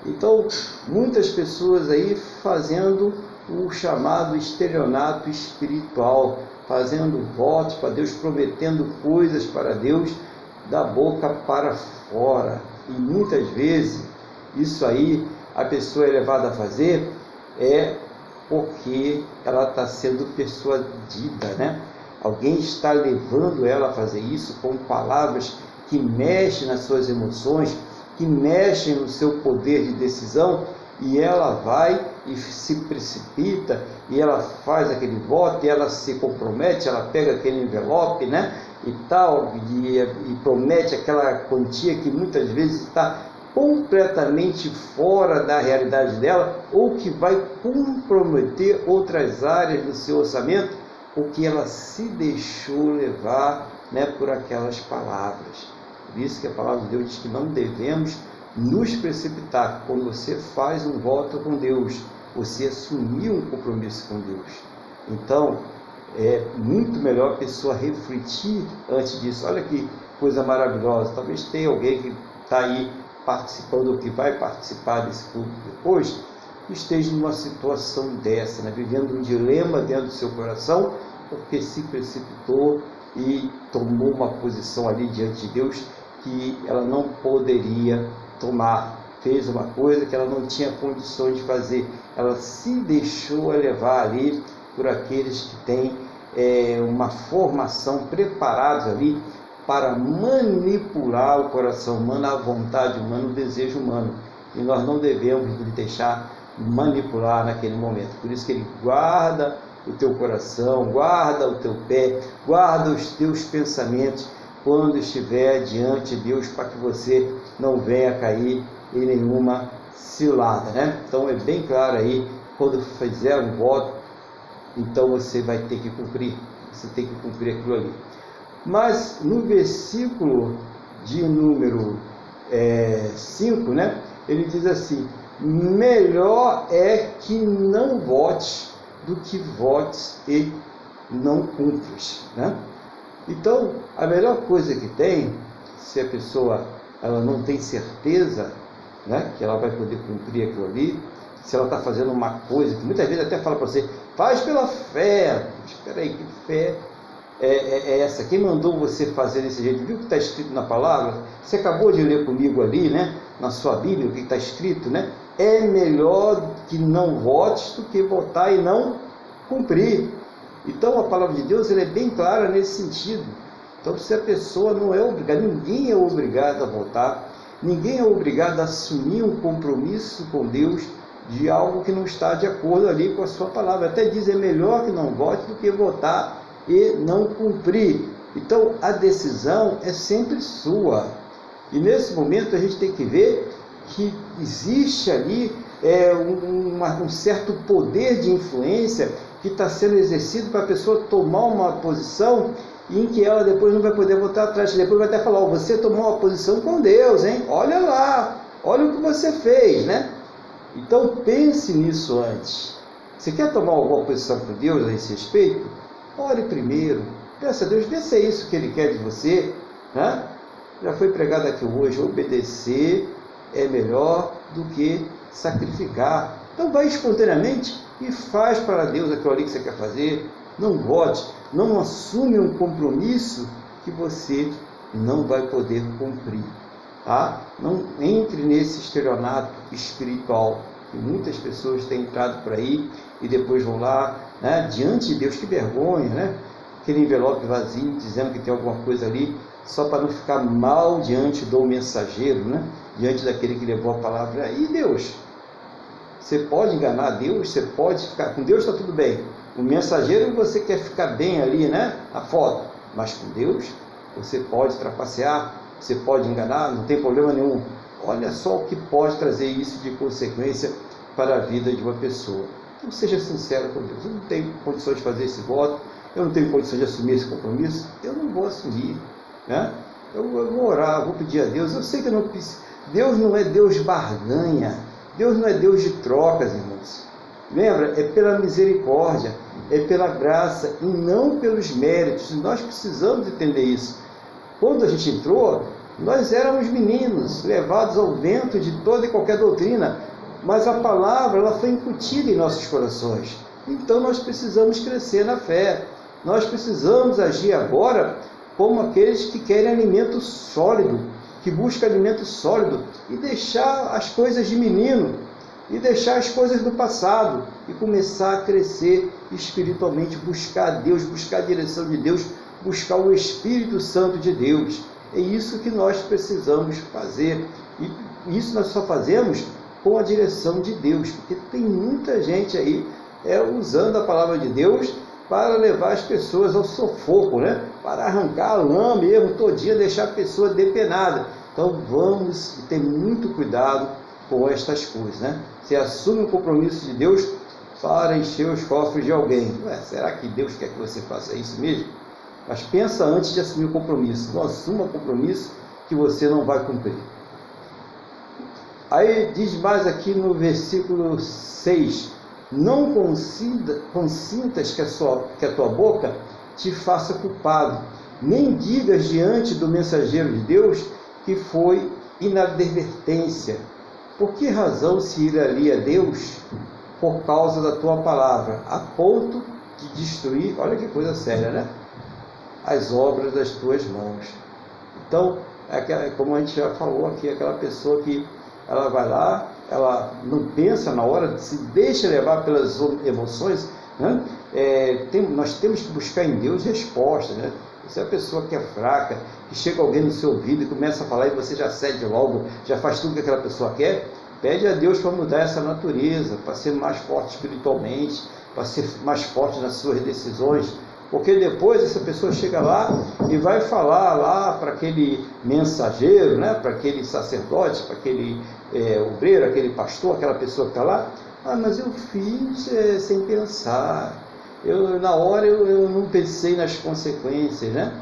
Então, muitas pessoas aí fazendo o chamado estelionato espiritual, fazendo votos para Deus, prometendo coisas para Deus da boca para fora. E muitas vezes isso aí a pessoa é levada a fazer é porque ela está sendo persuadida, né? Alguém está levando ela a fazer isso com palavras que mexem nas suas emoções, que mexem no seu poder de decisão e ela vai e se precipita e ela faz aquele voto e ela se compromete, ela pega aquele envelope, né? E tal, e, e promete aquela quantia que muitas vezes está completamente fora da realidade dela ou que vai comprometer outras áreas do seu orçamento, porque ela se deixou levar né, por aquelas palavras. Por isso que a palavra de Deus diz que não devemos nos precipitar. Quando você faz um voto com Deus, você assumiu um compromisso com Deus. Então, é muito melhor a pessoa refletir antes disso. Olha que coisa maravilhosa. Talvez tenha alguém que está aí participando ou que vai participar desse culto depois, esteja numa situação dessa, né? vivendo um dilema dentro do seu coração, porque se precipitou e tomou uma posição ali diante de Deus que ela não poderia tomar. Fez uma coisa que ela não tinha condições de fazer. Ela se deixou levar ali por aqueles que têm é, uma formação preparados ali para manipular o coração humano, a vontade humana, o desejo humano. E nós não devemos deixar manipular naquele momento. Por isso que ele guarda o teu coração, guarda o teu pé, guarda os teus pensamentos quando estiver diante de Deus para que você não venha cair em nenhuma cilada, né? Então é bem claro aí, quando fizer um voto, então você vai ter que cumprir, você tem que cumprir aquilo ali. Mas no versículo de número 5, é, né, ele diz assim: melhor é que não votes do que votes e não cumpres. Né? Então, a melhor coisa que tem, se a pessoa ela não tem certeza né, que ela vai poder cumprir aquilo ali, se ela está fazendo uma coisa que muitas vezes até fala para você, faz pela fé. Espera aí, que fé é, é, é, essa? Quem mandou você fazer desse jeito? Viu o que está escrito na palavra? Você acabou de ler comigo ali, né? Na sua Bíblia, o que está escrito, né? É melhor que não votes do que votar e não cumprir. Então a palavra de Deus é bem clara nesse sentido. Então se a pessoa não é obrigada, ninguém é obrigado a votar, ninguém é obrigado a assumir um compromisso com Deus de algo que não está de acordo ali com a sua palavra. Até diz é melhor que não vote do que votar e não cumprir. Então a decisão é sempre sua. E nesse momento a gente tem que ver que existe ali é, um, um certo poder de influência que está sendo exercido para a pessoa tomar uma posição em que ela depois não vai poder voltar atrás. Depois vai até falar, oh, você tomou uma posição com Deus, hein? Olha lá, olha o que você fez, né? Então pense nisso antes. Você quer tomar alguma posição com Deus a esse respeito? Ore primeiro, peça a Deus, vê se é isso que Ele quer de você. Né? Já foi pregado aqui hoje, obedecer é melhor do que sacrificar. Então vai espontaneamente e faz para Deus aquilo ali que você quer fazer. Não vote, não assume um compromisso que você não vai poder cumprir. Tá? Não entre nesse estelionato espiritual muitas pessoas têm entrado por aí e depois vão lá, né, diante de Deus, que vergonha, né? Aquele envelope vazio dizendo que tem alguma coisa ali, só para não ficar mal diante do mensageiro, né? Diante daquele que levou a palavra. E Deus? Você pode enganar Deus, você pode ficar com Deus, está tudo bem. O mensageiro você quer ficar bem ali, né? A foto. Mas com Deus, você pode trapacear, você pode enganar, não tem problema nenhum. Olha só o que pode trazer isso de consequência para a vida de uma pessoa. Então seja sincero com Deus. Eu não tenho condições de fazer esse voto, eu não tenho condições de assumir esse compromisso, eu não vou assumir. Né? Eu, eu vou orar, vou pedir a Deus. Eu sei que eu não Deus não é Deus barganha. Deus não é Deus de trocas, irmãos. Lembra? É pela misericórdia, é pela graça e não pelos méritos. Nós precisamos entender isso. Quando a gente entrou, nós éramos meninos, levados ao vento de toda e qualquer doutrina, mas a palavra ela foi incutida em nossos corações. Então nós precisamos crescer na fé. Nós precisamos agir agora como aqueles que querem alimento sólido, que buscam alimento sólido e deixar as coisas de menino e deixar as coisas do passado e começar a crescer espiritualmente, buscar Deus, buscar a direção de Deus, buscar o Espírito Santo de Deus. É isso que nós precisamos fazer E isso nós só fazemos com a direção de Deus, porque tem muita gente aí é, usando a palavra de Deus para levar as pessoas ao sufoco, né? para arrancar a lã mesmo todinha, deixar a pessoa depenada. Então vamos ter muito cuidado com estas coisas. Né? Você assume o compromisso de Deus para encher os cofres de alguém. Ué, será que Deus quer que você faça isso mesmo? Mas pensa antes de assumir o compromisso. Não assuma compromisso que você não vai cumprir. Aí diz mais aqui no versículo 6: Não consintas que a, sua, que a tua boca te faça culpado, nem digas diante do mensageiro de Deus que foi inadvertência. Por que razão se iraria Deus por causa da tua palavra, a ponto de destruir, olha que coisa séria, né? As obras das tuas mãos. Então, é como a gente já falou aqui, aquela pessoa que ela vai lá, ela não pensa na hora, se deixa levar pelas emoções, né? É, tem, nós temos que buscar em Deus respostas, né? Se é a pessoa que é fraca, que chega alguém no seu ouvido e começa a falar e você já cede logo, já faz tudo que aquela pessoa quer, pede a Deus para mudar essa natureza, para ser mais forte espiritualmente, para ser mais forte nas suas decisões, porque depois essa pessoa chega lá e vai falar lá para aquele mensageiro, né, para aquele sacerdote, para aquele é, obreiro, aquele pastor, aquela pessoa que está lá, ah, mas eu fiz é, sem pensar, eu, na hora eu, eu não pensei nas consequências, né?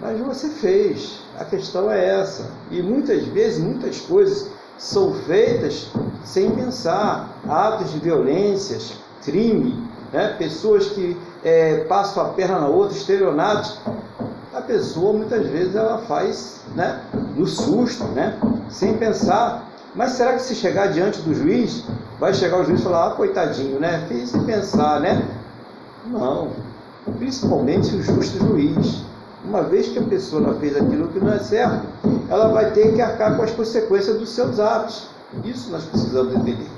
Mas você fez, a questão é essa. E muitas vezes, muitas coisas são feitas sem pensar, atos de violências, crime, né? pessoas que é, a perna na outra, estelionatos. A pessoa muitas vezes ela faz né, no susto, né, sem pensar. Mas será que se chegar diante do juiz, vai chegar o juiz e falar, ah, coitadinho, né? Fiz sem pensar, né? Não. Principalmente o justo juiz. Uma vez que a pessoa não fez aquilo que não é certo, ela vai ter que arcar com as consequências dos seus atos. Isso nós precisamos entender.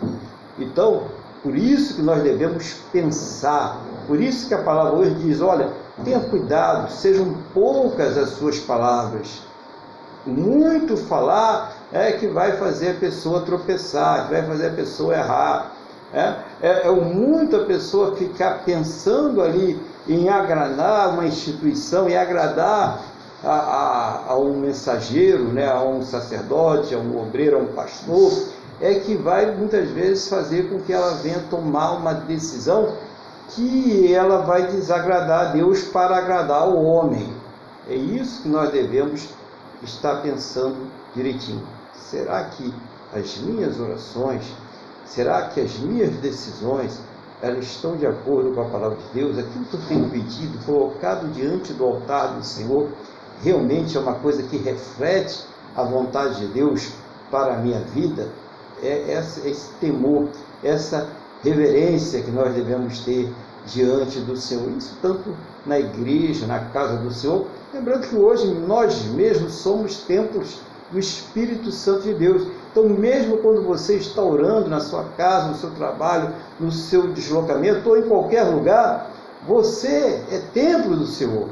Então, por isso que nós devemos pensar. Por isso que a palavra hoje diz: olha, tenha cuidado, sejam poucas as suas palavras. Muito falar é que vai fazer a pessoa tropeçar, que vai fazer a pessoa errar. É, é, é muito a pessoa ficar pensando ali em agradar uma instituição, em agradar a, a, a, um mensageiro, né, a um sacerdote, a um obreiro, a um pastor, é que vai muitas vezes fazer com que ela venha tomar uma decisão que ela vai desagradar a Deus para agradar o homem. É isso que nós devemos estar pensando direitinho. Será que as minhas orações, será que as minhas decisões, elas estão de acordo com a palavra de Deus? Aquilo que eu tenho pedido, colocado diante do altar do Senhor, realmente é uma coisa que reflete a vontade de Deus para a minha vida? É esse temor, essa reverência que nós devemos ter diante do Senhor. Isso tanto na igreja, na casa do Senhor. Lembrando que hoje nós mesmos somos templos do Espírito Santo de Deus. Então, mesmo quando você está orando na sua casa, no seu trabalho, no seu deslocamento ou em qualquer lugar, você é templo do Senhor.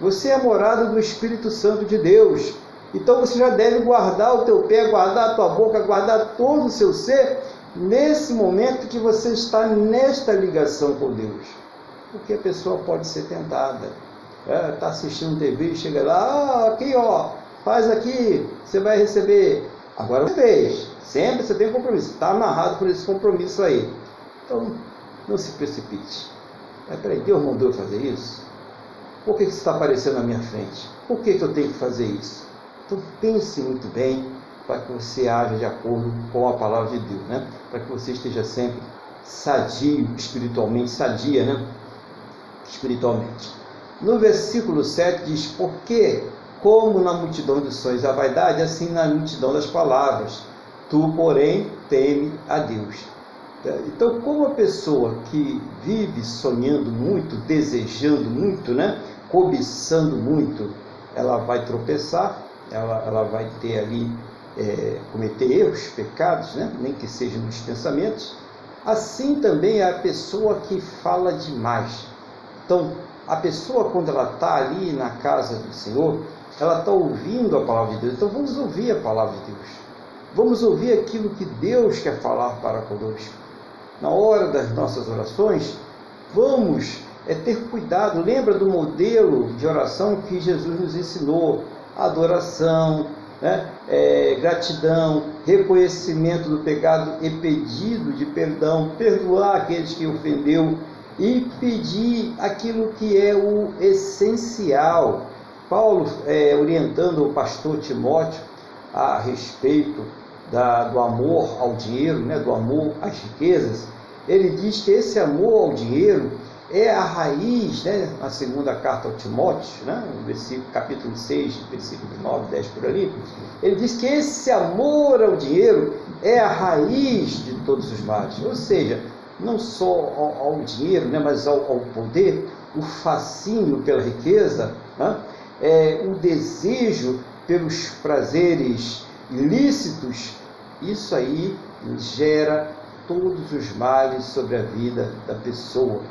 Você é morada do Espírito Santo de Deus. Então você já deve guardar o teu pé, guardar a tua boca, guardar todo o seu ser nesse momento que você está nesta ligação com Deus. Porque a pessoa pode ser tentada. Está é, tá assistindo TV e chega lá, ah, aqui ó, faz aqui, você vai receber. Agora você fez. Sempre você tem um compromisso. Está amarrado por esse compromisso aí. Então, não se precipite. Mas peraí, Deus mandou eu fazer isso? Por que, que você está aparecendo na minha frente? Por que, que eu tenho que fazer isso? Então pense muito bem para que você haja de acordo com a palavra de Deus, né? Para que você esteja sempre sadio espiritualmente, sadia, né? Espiritualmente. No versículo 7 diz: Porque, como na multidão de sonhos a vaidade, assim na multidão das palavras, tu, porém, teme a Deus. Então, como a pessoa que vive sonhando muito, desejando muito, né? cobiçando muito, ela vai tropeçar, ela, ela vai ter ali, é, cometer erros, pecados, né? nem que seja nos pensamentos. Assim também é a pessoa que fala demais. Então, a pessoa, quando ela está ali na casa do Senhor, ela está ouvindo a palavra de Deus. Então vamos ouvir a palavra de Deus. Vamos ouvir aquilo que Deus quer falar para conosco. Na hora das nossas orações, vamos é ter cuidado. Lembra do modelo de oração que Jesus nos ensinou? Adoração, né? É, gratidão, reconhecimento do pecado e pedido de perdão, perdoar aqueles que ofendeu e pedir aquilo que é o essencial. Paulo, é, orientando o pastor Timóteo a respeito da, do amor ao dinheiro, né, do amor às riquezas, ele diz que esse amor ao dinheiro é a raiz, né, na segunda carta ao Timóteo, né, versículo, capítulo 6, versículo 9, 10 por ali, ele diz que esse amor ao dinheiro é a raiz de todos os males. Ou seja, não só ao, ao dinheiro, né, mas ao, ao, poder, o fascínio pela riqueza, né, é, o desejo pelos prazeres ilícitos, isso aí gera todos os males sobre a vida da pessoa.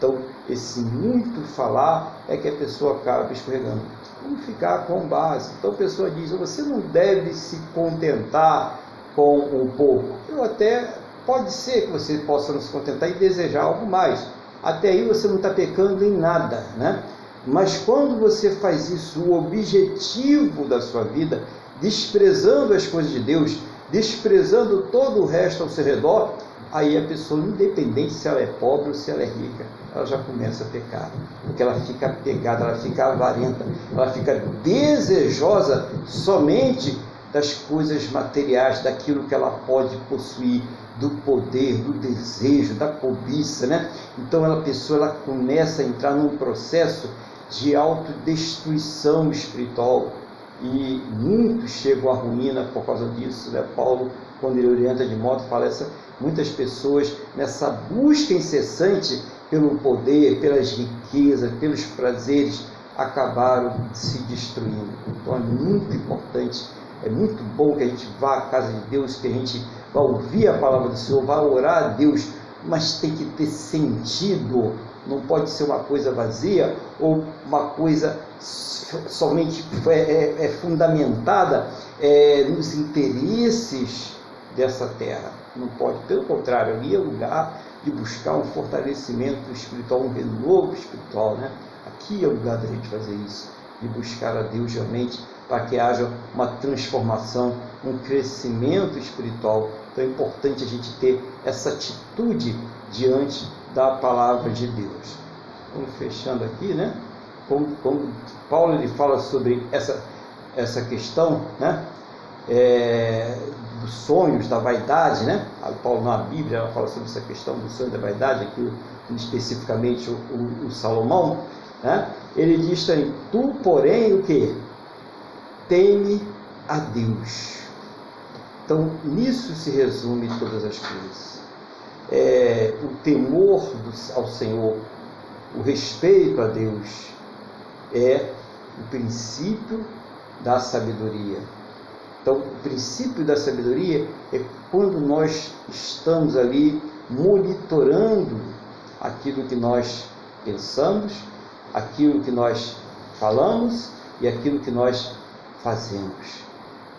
Então, esse muito falar é que a pessoa acaba escorregando. Vamos ficar com base. Então, a pessoa diz: você não deve se contentar com o pouco. Eu até pode ser que você possa não se contentar e desejar algo mais. Até aí você não está pecando em nada, né? Mas quando você faz isso, o objetivo da sua vida, desprezando as coisas de Deus, desprezando todo o resto ao seu redor, aí a pessoa, independente se ela é pobre ou se ela é rica, ela já começa a pecar, porque ela fica pegada, ela fica avarenta, ela fica desejosa somente das coisas materiais, daquilo que ela pode possuir, do poder, do desejo, da cobiça, né? Então a pessoa ela começa a entrar num processo de autodestruição espiritual e muitos chegam à ruína por causa disso, né? Paulo, quando ele orienta de modo, fala essa muitas pessoas nessa busca incessante pelo poder, pelas riquezas, pelos prazeres, acabaram se destruindo. Então é muito importante, é muito bom que a gente vá à casa de Deus, que a gente vá ouvir a palavra do Senhor, vá orar a Deus, mas tem que ter sentido. Não pode ser uma coisa vazia ou uma coisa somente é, é, é fundamentada é, nos interesses dessa terra. Não pode, pelo contrário, ali é lugar de buscar um fortalecimento espiritual, um renovo espiritual, né? Aqui é o lugar da gente fazer isso, de buscar a Deus realmente para que haja uma transformação, um crescimento espiritual. Então é importante a gente ter essa atitude diante da palavra de Deus. Vamos fechando aqui, né? Como, como Paulo ele fala sobre essa, essa questão, né? É, dos sonhos, da vaidade, né? Paulo na Bíblia ela fala sobre essa questão do sonho da vaidade, aqui especificamente o, o, o Salomão, né? Ele diz também, tu porém o que? Teme a Deus. Então nisso se resume todas as coisas. É, o temor do, ao Senhor, o respeito a Deus é o princípio da sabedoria então, o princípio da sabedoria é quando nós estamos ali monitorando aquilo que nós pensamos, aquilo que nós falamos e aquilo que nós fazemos.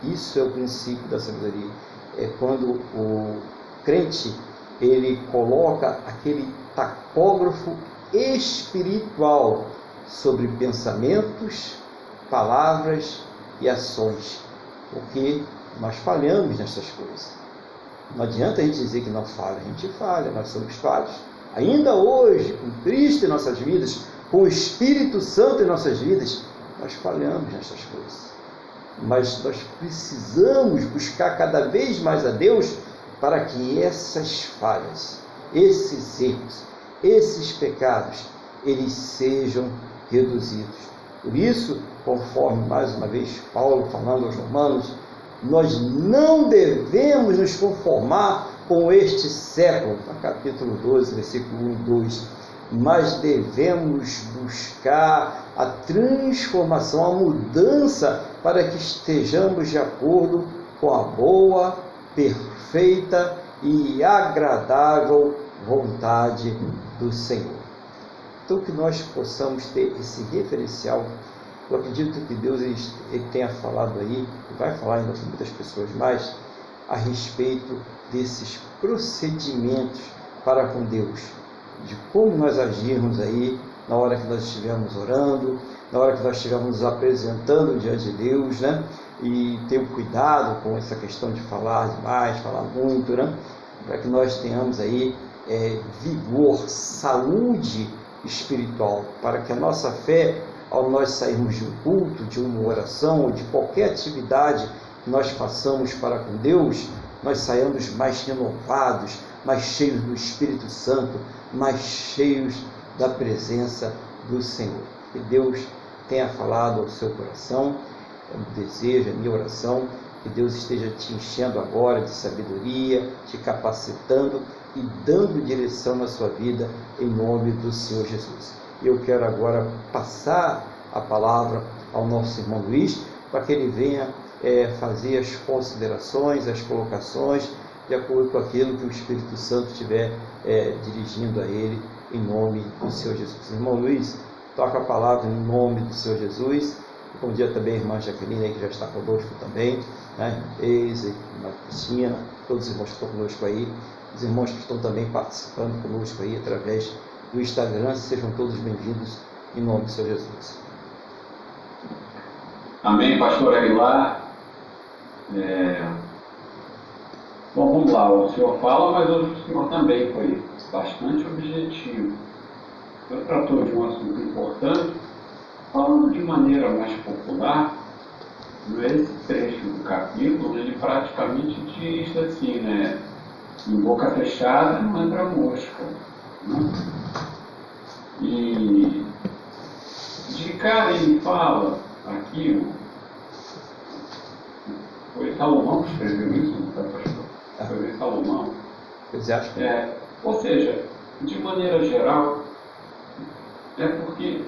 Isso é o princípio da sabedoria. É quando o crente ele coloca aquele tacógrafo espiritual sobre pensamentos, palavras e ações porque nós falhamos nessas coisas. Não adianta a gente dizer que não falha, a gente falha, nós somos falhos. Ainda hoje, com Cristo em nossas vidas, com o Espírito Santo em nossas vidas, nós falhamos nessas coisas. Mas nós precisamos buscar cada vez mais a Deus para que essas falhas, esses erros, esses pecados, eles sejam reduzidos. Por isso, conforme mais uma vez Paulo falando aos Romanos, nós não devemos nos conformar com este século, capítulo 12, versículo 1 e 2, mas devemos buscar a transformação, a mudança para que estejamos de acordo com a boa, perfeita e agradável vontade do Senhor. Então, que nós possamos ter esse referencial. Eu acredito que Deus ele, tenha falado aí, e vai falar ainda com muitas pessoas mais, a respeito desses procedimentos para com Deus, de como nós agirmos aí na hora que nós estivermos orando, na hora que nós estivermos apresentando diante de Deus, né? E ter cuidado com essa questão de falar demais, falar muito, né? Para que nós tenhamos aí é, vigor, saúde espiritual, para que a nossa fé, ao nós sairmos de um culto, de uma oração ou de qualquer atividade que nós façamos para com Deus, nós saímos mais renovados, mais cheios do Espírito Santo, mais cheios da presença do Senhor. Que Deus tenha falado ao seu coração, é um desejo, é minha oração, que Deus esteja te enchendo agora de sabedoria, te capacitando e dando direção na sua vida em nome do Senhor Jesus. Eu quero agora passar a palavra ao nosso irmão Luiz para que ele venha é, fazer as considerações, as colocações de acordo com aquilo que o Espírito Santo estiver é, dirigindo a ele em nome do Senhor Jesus. Irmão Luiz, toca a palavra em nome do Senhor Jesus. Bom dia também, irmã Jaqueline, que já está conosco também, né? Eise, irmã Cristina, todos os irmãos que estão conosco aí os irmãos que estão também participando conosco aí através do Instagram, sejam todos bem-vindos em nome do Senhor Jesus. Amém, pastor Aguilar. É... Bom, vamos lá, o senhor fala, mas hoje o senhor também foi bastante objetivo. O senhor tratou de um assunto importante, falando de maneira mais popular, nesse trecho do capítulo, ele praticamente diz assim, né? Em boca fechada não entra mosca. Né? E de cara ele fala aqui, foi Salomão que escreveu isso, tá? Foi Salomão. É, ou seja, de maneira geral, é porque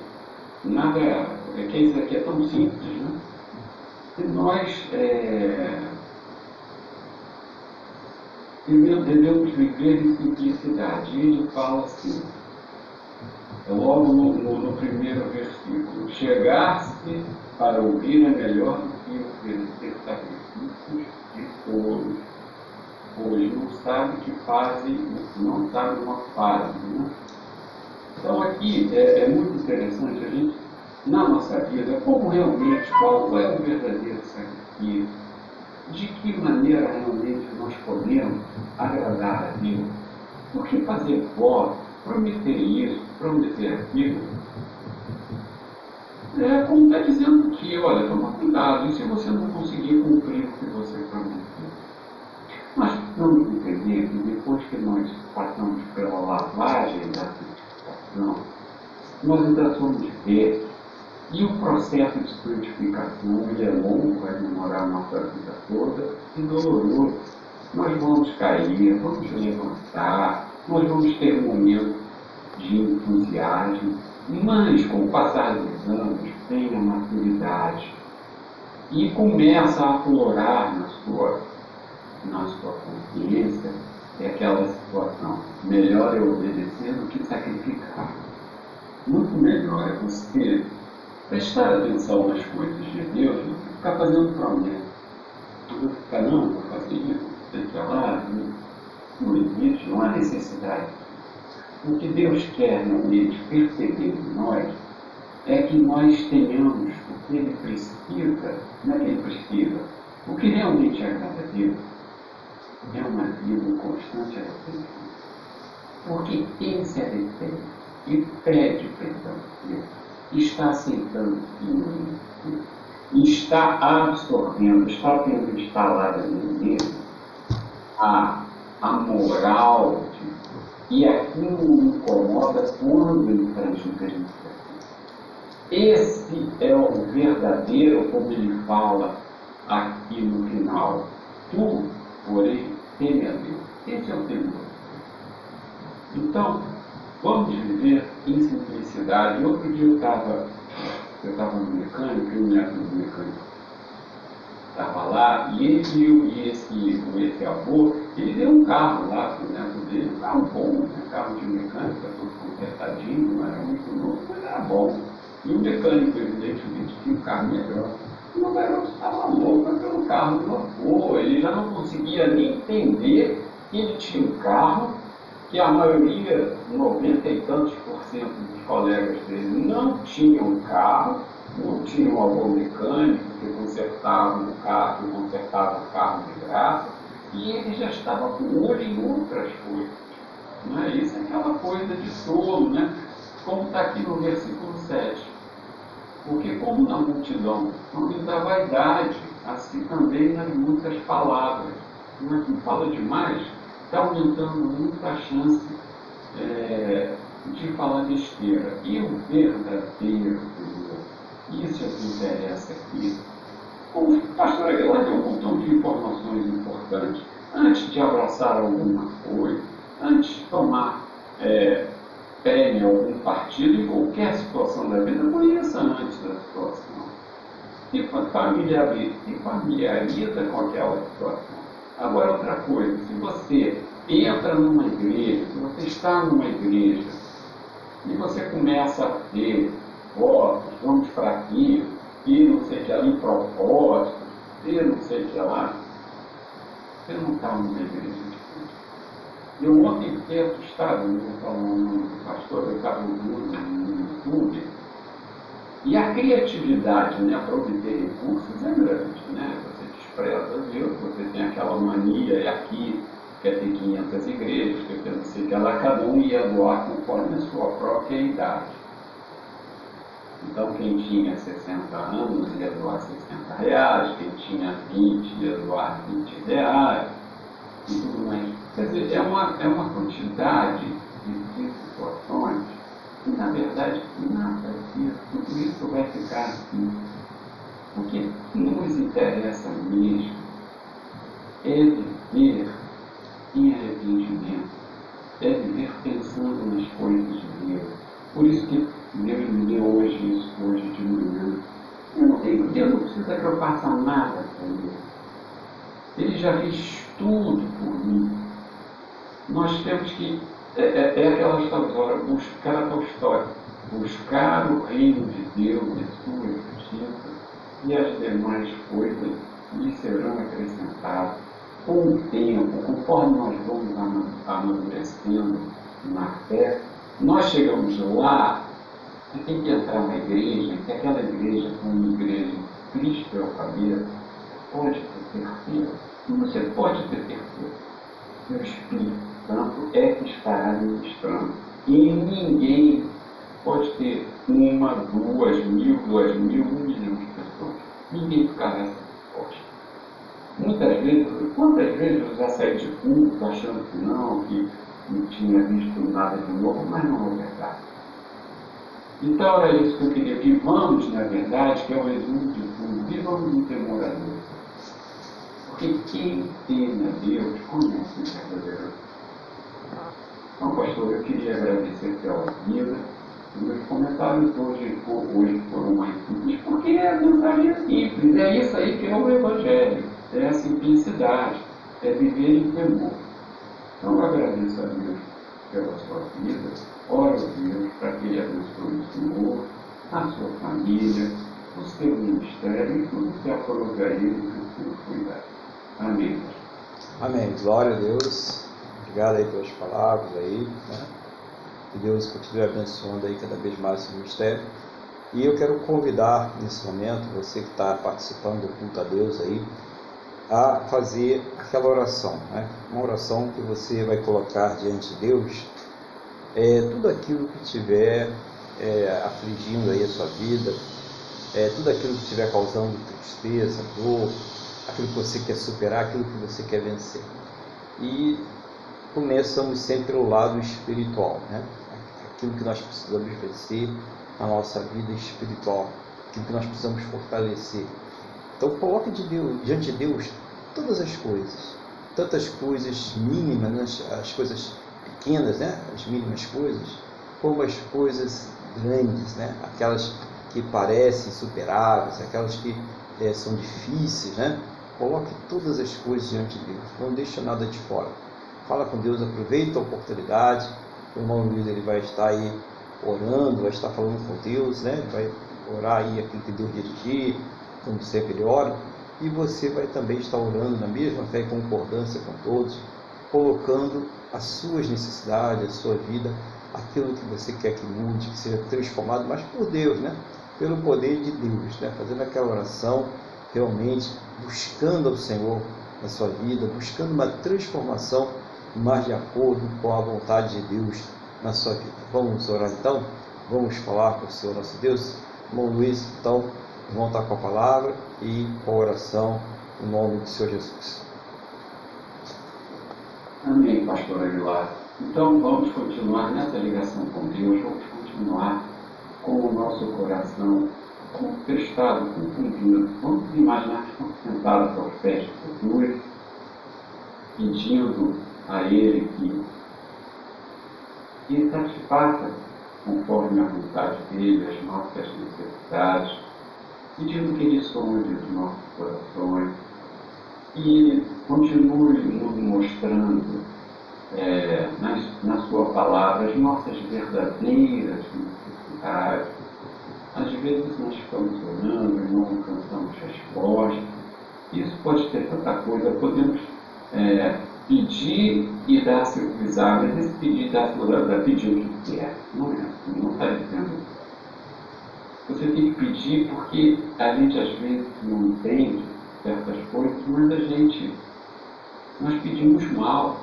nada é que isso aqui é tão simples, né? E nós é, devemos viver em simplicidade. E ele fala assim, é logo no, no, no primeiro versículo, chegar-se para ouvir é melhor do que oferecer sacrifícios de todos, pois não sabe que fazem, não sabe uma fase. Né? Então aqui é, é muito interessante a gente, na nossa vida, como realmente, qual é o verdadeiro sacrifício de que maneira realmente nós podemos agradar a Deus. Porque fazer voto, prometer isso, prometer aquilo, é como está dizendo que, olha, toma cuidado, e se você não conseguir cumprir o que você prometeu? Nós precisamos entender que depois que nós passamos pela lavagem da santificação, nós ainda somos verdes e o processo de frutificação ele é longo, vai demorar a nossa vida toda e doloroso. Nós vamos cair, vamos levantar, nós vamos ter momentos de entusiasmo, mas com o passar dos anos tem a maturidade e começa a aflorar na sua, na sua consciência é aquela situação. Melhor é obedecer do que sacrificar. Muito melhor é você prestar atenção nas coisas de Deus, não ficar fazendo promessa. Não ficar, não, vou fazer isso, que lá, não existe, não há necessidade. O que Deus quer realmente perceber em nós é que nós tenhamos o que Ele precisa, não é que Ele precisa, o que realmente agrada a Deus é uma vida constante arrependimento. Porque Ele se arrepende e pede perdão a Deus está aceitando e está absorvendo, está tendo instalada em a, a moral de, e aquilo incomoda quando ele transgride. Esse é o verdadeiro, como ele fala aqui no final. Tu, porém, teme a Deus. Esse é o temor. Então, Vamos viver em simplicidade. Outro dia eu estava eu estava no mecânico, eu neto no mecânico. estava lá, e ele e esse, esse avô, ele deu um carro lá para o neto dele, um carro bom, um carro de mecânica, todo consertadinho, não era muito novo, mas era bom. E o mecânico, evidentemente, tinha um carro melhor. E o garoto estava louco pelo carro do avô, ele já não conseguia nem entender que ele tinha um carro que a maioria, 90 e tantos por cento dos colegas dele não tinham carro, não tinham avô mecânico que consertava o carro, que consertava o carro de graça, e ele já estava com olho em outras coisas. Né? Isso é aquela coisa de solo, né? como está aqui no versículo 7. Porque como na multidão da vaidade, assim também nas muitas palavras. Mas quem fala demais está aumentando muito a chance é, de falar besteira. E o verdadeiro isso é o que interessa aqui. O pastor Aguilar deu um montão de informações importantes. Antes de abraçar alguma coisa, antes de tomar é, pé em algum partido, em qualquer situação da vida, conheça antes da situação. E se familiariza com aquela situação. Agora, outra coisa, se você entra numa igreja, se você está numa igreja, e você começa a ter votos, vamos para aqui, e não sei o que lá, em e não sei o que lá, você não está numa igreja de Eu ontem fiquei assustado, eu nome do pastor, eu estava no YouTube, e a criatividade né, para obter recursos é grande, né? Despreza Deus, você tem aquela mania, e aqui quer ter 500 igrejas, quer ter não sei que lá, cada um ia doar conforme a sua própria idade. Então, quem tinha 60 anos ia doar 60 reais, quem tinha 20 ia doar 20 reais, e tudo mais. Quer dizer, é uma, é uma quantidade de, situações que, na verdade, nada disso, tudo isso vai ficar assim. Nos interessa mesmo é viver em arrependimento, é viver pensando nas coisas de Deus. Por isso que Deus me deu hoje isso, hoje de manhã. Eu não tenho, Deus não precisa que eu faça nada por ele. Ele já fez tudo por mim. Nós temos que, é, é, é aquela história, buscar a tal história, buscar o reino de Deus e sua justiça, e as demais coisas lhe serão acrescentadas com o tempo, conforme nós vamos amadurecendo na fé, nós chegamos lá você tem que entrar na igreja, que aquela igreja uma igreja Cristo é o cabeça, pode ter certeza, e você pode ter certeza o Espírito Santo é que estará ministrando. E ninguém pode ter uma, duas mil, duas mil, um milhão de pessoas. Ninguém nessa resposta. Muitas vezes, quantas vezes eu já saí de achando que não, que não tinha visto nada de novo, mas não é verdade. Então era isso que eu queria. Vivamos, na verdade, que é o resumo de tudo, vivamos no temor a Deus. Porque quem teme a Deus conhece o verdadeiro. Então, pastor, eu queria agradecer pela vida. Meus comentários hoje, hoje foram mais simples, porque é simples. É isso aí que é o Evangelho. É a simplicidade. É viver em temor. Então, eu agradeço a Deus pela sua vida, ora a Deus para que Ele abençoe o Senhor, a sua família, o seu ministério e tudo que aprove a Ele que o Senhor cuidar. Amém. Amém. Glória a Deus. Obrigado aí pelas palavras aí. Né? Que Deus continue abençoando aí cada vez mais esse ministério. E eu quero convidar nesse momento, você que está participando do culto a Deus aí, a fazer aquela oração, né? uma oração que você vai colocar diante de Deus é, tudo aquilo que estiver é, afligindo aí a sua vida, é, tudo aquilo que estiver causando tristeza, dor, aquilo que você quer superar, aquilo que você quer vencer. E começamos sempre pelo lado espiritual, né? Aquilo que nós precisamos vencer na nossa vida espiritual, aquilo que nós precisamos fortalecer. Então coloque de Deus, diante de Deus todas as coisas, tantas coisas mínimas, né? as coisas pequenas, né? as mínimas coisas, como as coisas grandes, né? aquelas que parecem insuperáveis, aquelas que é, são difíceis, né? Coloque todas as coisas diante de Deus, não deixa nada de fora. Fala com Deus, aproveita a oportunidade. O irmão Luiz ele vai estar aí orando, vai estar falando com Deus, né? Vai orar aí aquilo que Deus dirigir, como sempre ele ora. E você vai também estar orando na mesma fé e concordância com todos, colocando as suas necessidades, a sua vida, aquilo que você quer que mude, que seja transformado, mas por Deus, né? Pelo poder de Deus, né? Fazendo aquela oração realmente buscando ao Senhor na sua vida, buscando uma transformação mais de acordo com a vontade de Deus na sua vida. Vamos orar então? Vamos falar com o Senhor nosso Deus? Irmão Luiz, então, vamos estar com a palavra e com a oração em nome do Senhor Jesus. Amém, pastor Aguilar. Então vamos continuar nessa ligação com Deus, vamos continuar com o nosso coração conquistado, confundido. Vamos imaginar que estamos sentados aos pés de Jesus, pedindo a Ele que, que satisfaça, conforme a vontade dele, as nossas necessidades, pedindo que Ele sonde os nossos corações e continue nos mostrando é, na, na Sua palavra as nossas verdadeiras necessidades. Às vezes nós ficamos orando e não alcançamos resposta. Isso pode ter tanta coisa. Podemos é, pedir e dar utilizar, mas esse pedir e dar se utilizar, pedir o que quer. Não é não está dizendo Você tem que pedir porque a gente às vezes não entende certas coisas, mas a gente, nós pedimos mal.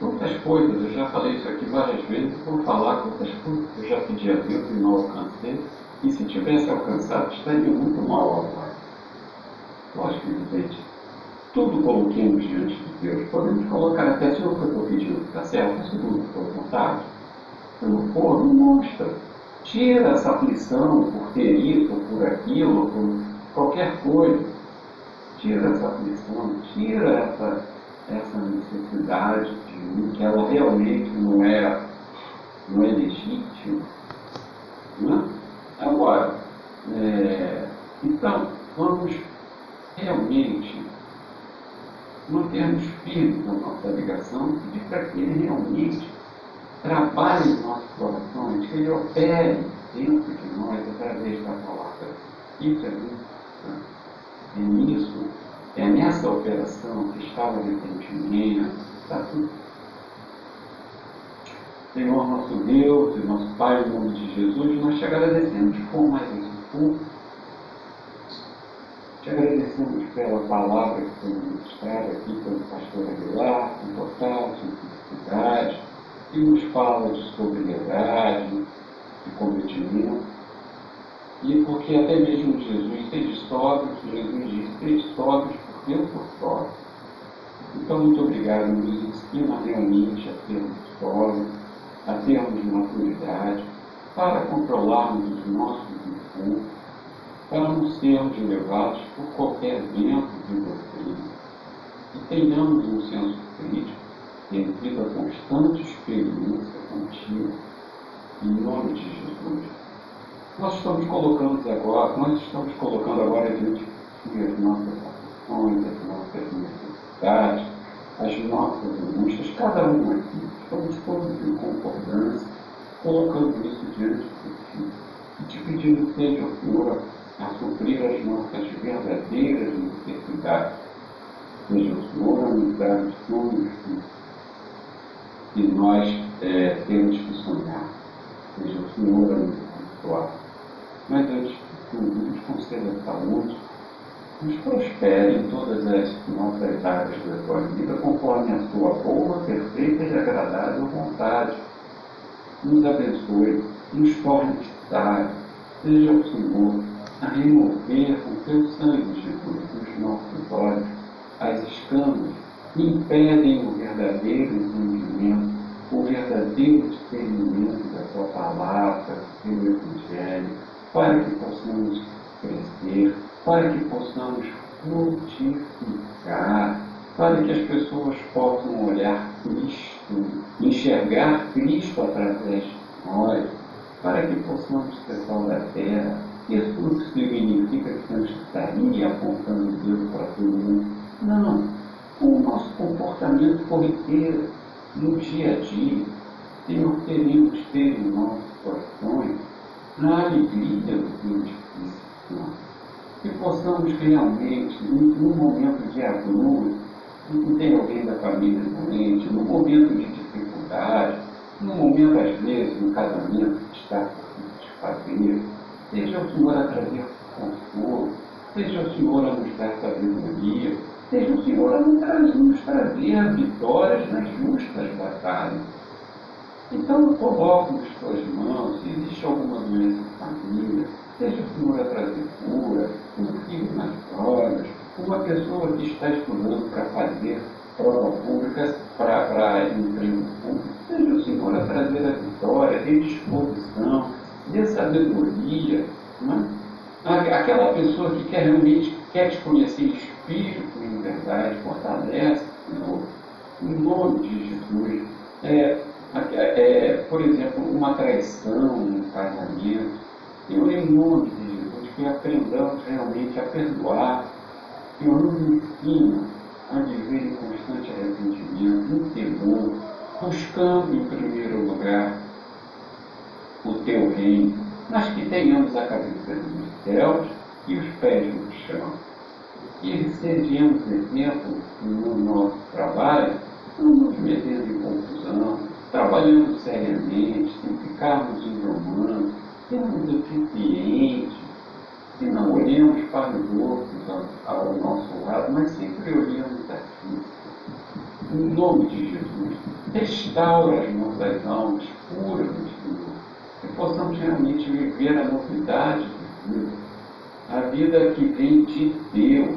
Quantas coisas, eu já falei isso aqui várias vezes, vou falar quantas coisas eu já pedi a Deus e não alcancei, e se tivesse alcançado, estaria muito mal agora. Lógico que, gente, tudo coloquemos diante de Deus. Podemos colocar até se eu estou pedindo está certo, se tudo for vontade. Se não for, não mostra. Tira essa aflição por ter isso, por aquilo, por qualquer coisa. Tira essa aflição, tira essa, essa necessidade de mim, que ela realmente não é, não é legítima. Não é? Agora, é, então, vamos realmente mantermos firmes a nossa ligação e para que Ele realmente trabalhe em nossos corações, que Ele opere dentro de nós através da palavra. Isso é importante. É nisso, é nessa operação que está o arrependimento, está tudo. Senhor nosso Deus e nosso Pai, em nome de Jesus, nós te agradecemos por mais esse culto te agradecemos pela palavra que foi ministrada aqui pelo pastor Aguilar, com total simplicidade, que nos fala de sobriedade, de cometimento. E porque até mesmo Jesus sede sóbrios, Jesus disse, sede sóbrios porque eu sou sóbrio. Então, muito obrigado, nos ensina realmente a termos sóbrios, a termos maturidade, para controlarmos os nossos impulsos, para não sermos levados por qualquer vento de doutrina e tenhamos um senso crítico devido à constante experiência contínua, em nome de Jesus. Nós estamos colocando agora, nós estamos colocando agora diante de as nossas aflições, as nossas necessidades, as nossas angústias, cada um aqui, estamos todos em concordância, colocando isso diante de ti e te pedindo, seja o Senhor a suprir as nossas verdadeiras necessidades. Seja o Senhor a nos dar os sonhos que nós é, temos que sonhar. Seja o Senhor a nos abençoar. Mas antes de tudo, nos conceda saúde, nos prospere em todas as nossas áreas da tua vida, conforme a sua boa, perfeita e agradável vontade. Nos abençoe, nos torne sábios, seja o Senhor a remover com teu sangue, Jesus, dos nossos olhos. As escamas que impedem o verdadeiro entendimento, o verdadeiro discernimento da tua palavra, do teu evangelho, para que possamos crescer, para que possamos frutificar, para que as pessoas possam olhar Cristo, enxergar Cristo através de nós, para que possamos ser sal da terra e ali apontando o dedo para todo mundo. Não. O nosso comportamento corriqueiro, no dia a dia, Senhor, queremos ter em nossos corações a alegria do teu difícil, Que possamos realmente, num momento de agrura, em tem alguém da família doente, no momento de dificuldade, no momento, às vezes, no casamento que está por seja o Senhor a trazer consolo, seja o Senhor a nos dar sabedoria, seja o Senhor a nos trazer, vitórias nas justas batalhas. Então coloco nas tuas mãos, se existe alguma doença na família, seja o Senhor a trazer cura, um filho nas drogas, uma pessoa que está estudando para fazer prova pública, para emprego público, seja o Senhor a trazer a vitória, dê disposição, dê sabedoria. Né? Aquela pessoa que quer realmente quer te conhecer espírito em verdade, fortalece, Senhor, em nome de Jesus. É, é, por exemplo, uma traição, um casamento, eu em nome de Jesus, que aprendamos realmente a perdoar, eu nos ensino a viver em constante arrependimento, em temor, buscando em primeiro lugar o teu reino, mas que tenhamos a cabeça nos céus e os pés no chão. E sejamos exemplo no nosso trabalho, não nos metendo em confusão, trabalhando seriamente, sem ficarmos engomando, sermos eficientes, que não olhemos para os outros ao, nosso lado, mas sempre olhamos aqui. Em nome de Jesus, restaura as nossas almas puras, Senhor, possamos realmente viver a novidade de a vida que vem de Deus,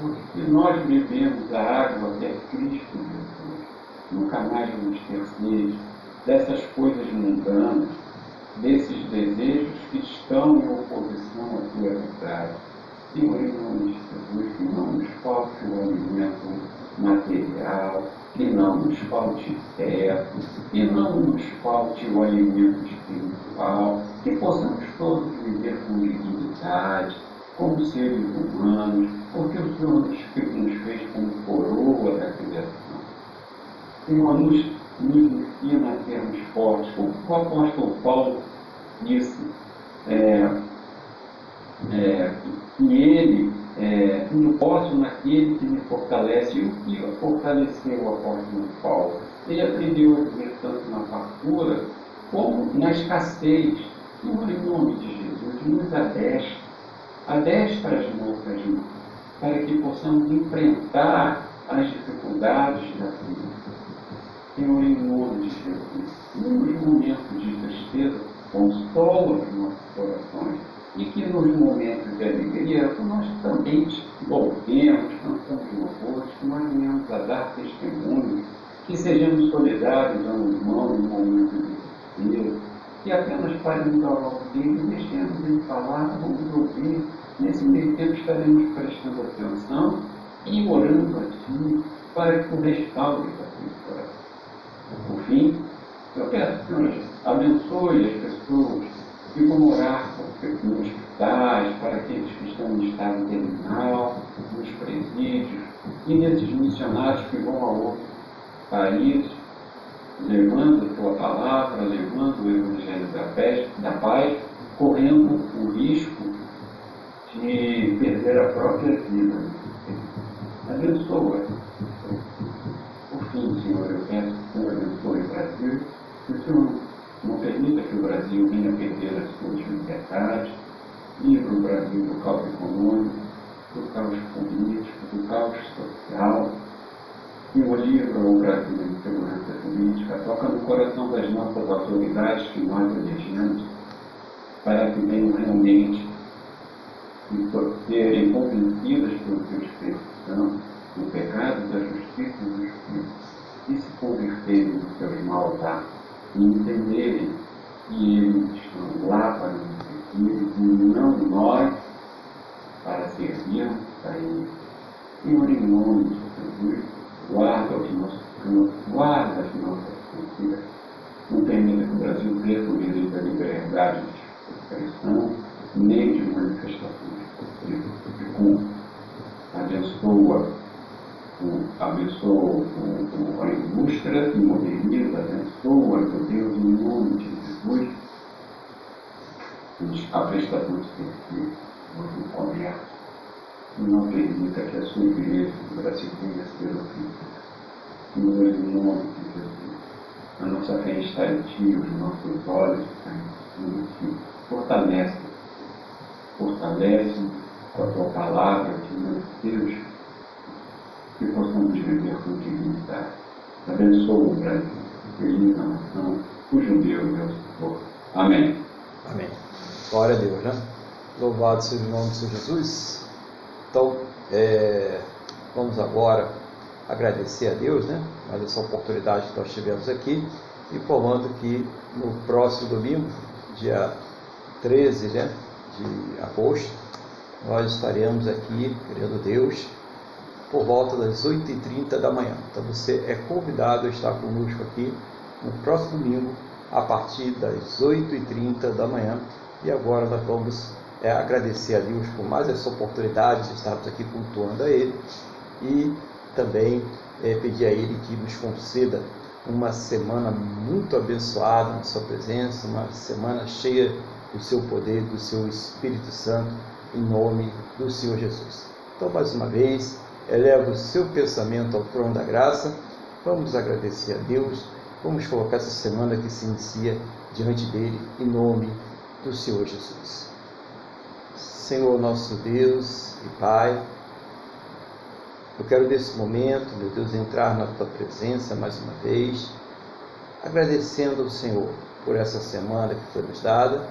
porque nós bebemos a água que é Cristo Jesus, nunca mais vamos ter sede dessas coisas mundanas, desses desejos que estão em oposição à tua vontade. Senhor, em nome de Jesus, que não nos falte o alimento material, que não nos falte teto, que não nos falte o alimento espiritual, que possamos todos viver com dignidade, como seres humanos, porque o Senhor nos fez como coroa da criação. Senhor, nos, nos ensina a sermos fortes, como o apóstolo Paulo disse, é, é, que ele, é, eu posso naquele que me fortalece, e o que fortaleceu o apóstolo Paulo? Ele aprendeu a viver tanto na fartura como na escassez. Senhor, em nome de Jesus, nos adestra, adestra as nossas mãos, para que possamos enfrentar as dificuldades da vida. Senhor, em nome de Jesus, nos momentos de tristeza, consola os nossos corações e que nos momentos de alegria nós também louvemos, cantamos louvores, que nós venhamos a dar testemunho, que sejamos solidários ao irmão no momento de tristeza, que apenas paremos ao lado dele, deixemos ele falar, vamos ouvir. Nesse meio tempo estaremos prestando atenção e orando a Ti para que o restaure daquele coração. Por fim, eu peço, Senhor, abençoe as pessoas vão orar nos hospitais, para aqueles que estão em estado terminal, nos presídios, e nesses missionários que vão a outros países, levando a tua palavra, levando o Evangelho da paz, da paz correndo o risco de perder a própria vida. Abençoa. Por fim, Senhor, eu peço que o Senhor abençoe o Brasil, que o Senhor não permita que o Brasil venha perder as suas liberdades, livre o Brasil do caos econômico, do caos político, do caos social, e o livra o Brasil de segurança política, toca no coração das nossas autoridades que nós elegemos, para que venham realmente serem convencidas pelo teu Espírito Santo do pecado, da justiça e do justiça, e se converterem dos seus maus atos e entenderem que eles estão lá para nos servir e não nós para servirmos a eles. Senhor, em nome de Jesus, guarda os nossos campos, guarda as nossas fronteiras. Não permita que o Brasil perca o direito à liberdade de expressão, nem de manifestações. de culto. Abençoa, o, o, o, a indústria que moderniza, abençoa, meu Deus, em nome de Jesus, a prestação de serviço no comércio. Não permita que a sua igreja brasileira seja ofendida. Senhor, em nome de Jesus, a nossa fé está em Ti, os nossos olhos estão em Ti. Fortalece, fortalece com a Tua palavra, que meu Deus, que possamos viver com dignidade. Abençoa o Brasil, feliz a nação, o judeu, meu Senhor. Amém. Amém. Glória a Deus, né? Louvado seja o nome de Senhor Jesus. Então, é, vamos agora agradecer a Deus, né? Mais essa oportunidade que nós tivemos aqui, informando que no próximo domingo, dia 13 né, de agosto, nós estaremos aqui, querendo Deus, por volta das 8h30 da manhã. Então você é convidado a estar conosco aqui no próximo domingo, a partir das 8h30 da manhã. E agora nós vamos é, agradecer a Deus por mais essa oportunidade de estarmos aqui cultuando a Ele e também é, pedir a Ele que nos conceda uma semana muito abençoada na Sua presença, uma semana cheia do Seu poder, do Seu Espírito Santo, em nome do Senhor Jesus. Então, mais uma vez, eleva o seu pensamento ao trono da graça, vamos agradecer a Deus, vamos colocar essa semana que se inicia diante dele, em nome do Senhor Jesus. Senhor nosso Deus e Pai, eu quero nesse momento, meu Deus, entrar na tua presença mais uma vez, agradecendo ao Senhor por essa semana que foi nos dada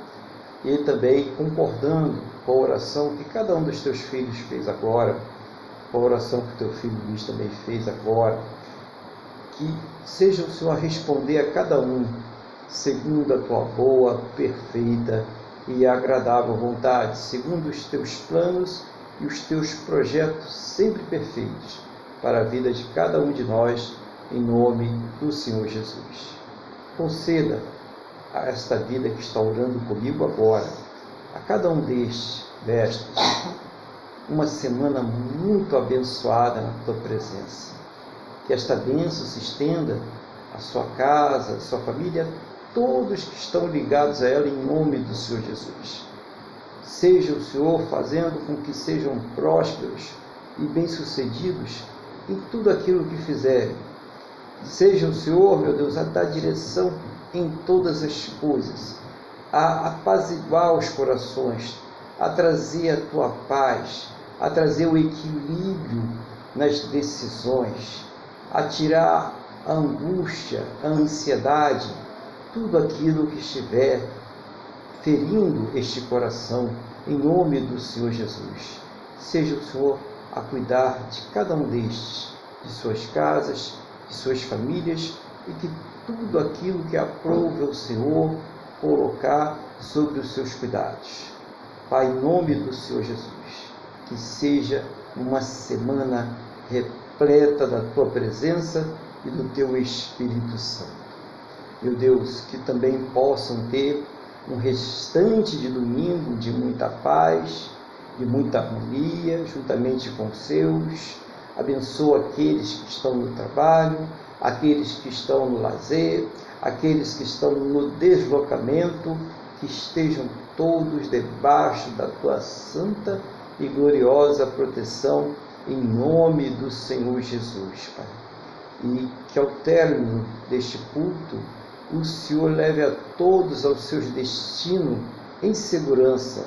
e também concordando com a oração que cada um dos teus filhos fez agora, com a oração que teu filho Luiz também fez agora. Que seja o Senhor a responder a cada um segundo a tua boa, perfeita e agradável vontade, segundo os teus planos e os teus projetos sempre perfeitos para a vida de cada um de nós, em nome do Senhor Jesus. Conceda a esta vida que está orando comigo agora, a cada um destes vestes, uma semana muito abençoada na tua presença. Que esta bênção se estenda à sua casa, à sua família, a todos que estão ligados a ela, em nome do Senhor Jesus Seja o Senhor fazendo com que sejam prósperos e bem-sucedidos em tudo aquilo que fizerem. Seja o Senhor, meu Deus, a dar direção em todas as coisas, a apaziguar os corações, a trazer a tua paz, a trazer o equilíbrio nas decisões, a tirar a angústia, a ansiedade, tudo aquilo que estiver ferindo este coração, em nome do Senhor Jesus. Seja o Senhor a cuidar de cada um destes, de suas casas, de suas famílias e que tudo aquilo que aprove o Senhor colocar sobre os seus cuidados. Pai, em nome do Senhor Jesus, que seja uma semana repleta da tua presença e do teu Espírito Santo. Meu Deus, que também possam ter um restante de domingo de muita paz, de muita harmonia, juntamente com os seus. Abençoa aqueles que estão no trabalho, aqueles que estão no lazer, aqueles que estão no deslocamento, que estejam todos debaixo da tua santa e gloriosa proteção, em nome do Senhor Jesus, Pai. E que ao término deste culto, o Senhor leve a todos aos seus destinos em segurança.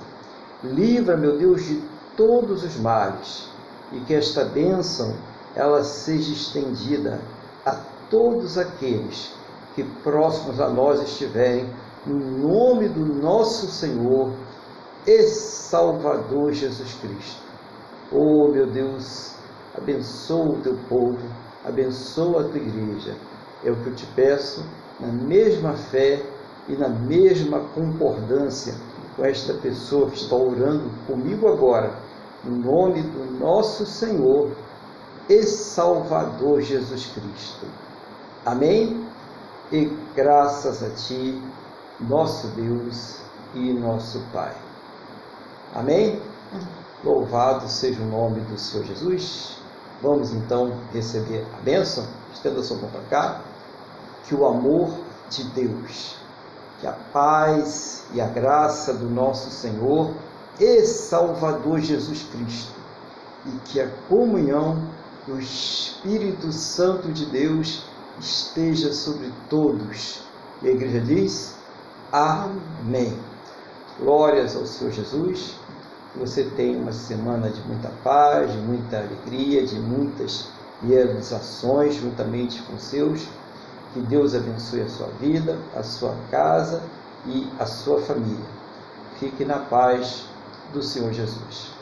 Livra, meu Deus, de todos os males e que esta bênção ela seja estendida a todos aqueles que próximos a nós estiverem, no nome do nosso Senhor e Salvador Jesus Cristo. Oh, meu Deus, abençoa o teu povo, abençoa a tua igreja. É o que eu te peço na mesma fé e na mesma concordância com esta pessoa que está orando comigo agora, em nome do nosso Senhor e Salvador Jesus Cristo. Amém? E graças a Ti, nosso Deus e nosso Pai. Amém? Louvado seja o nome do Senhor Jesus. Vamos então receber a bênção. Estenda sua mão para cá. Que o amor de Deus, que a paz e a graça do nosso Senhor e Salvador Jesus Cristo e que a comunhão do Espírito Santo de Deus esteja sobre todos. E a igreja diz: Amém. Glórias ao Senhor Jesus. Que você tenha uma semana de muita paz, de muita alegria, de muitas realizações juntamente com seus. Que Deus abençoe a sua vida, a sua casa e a sua família. Fique na paz do Senhor Jesus.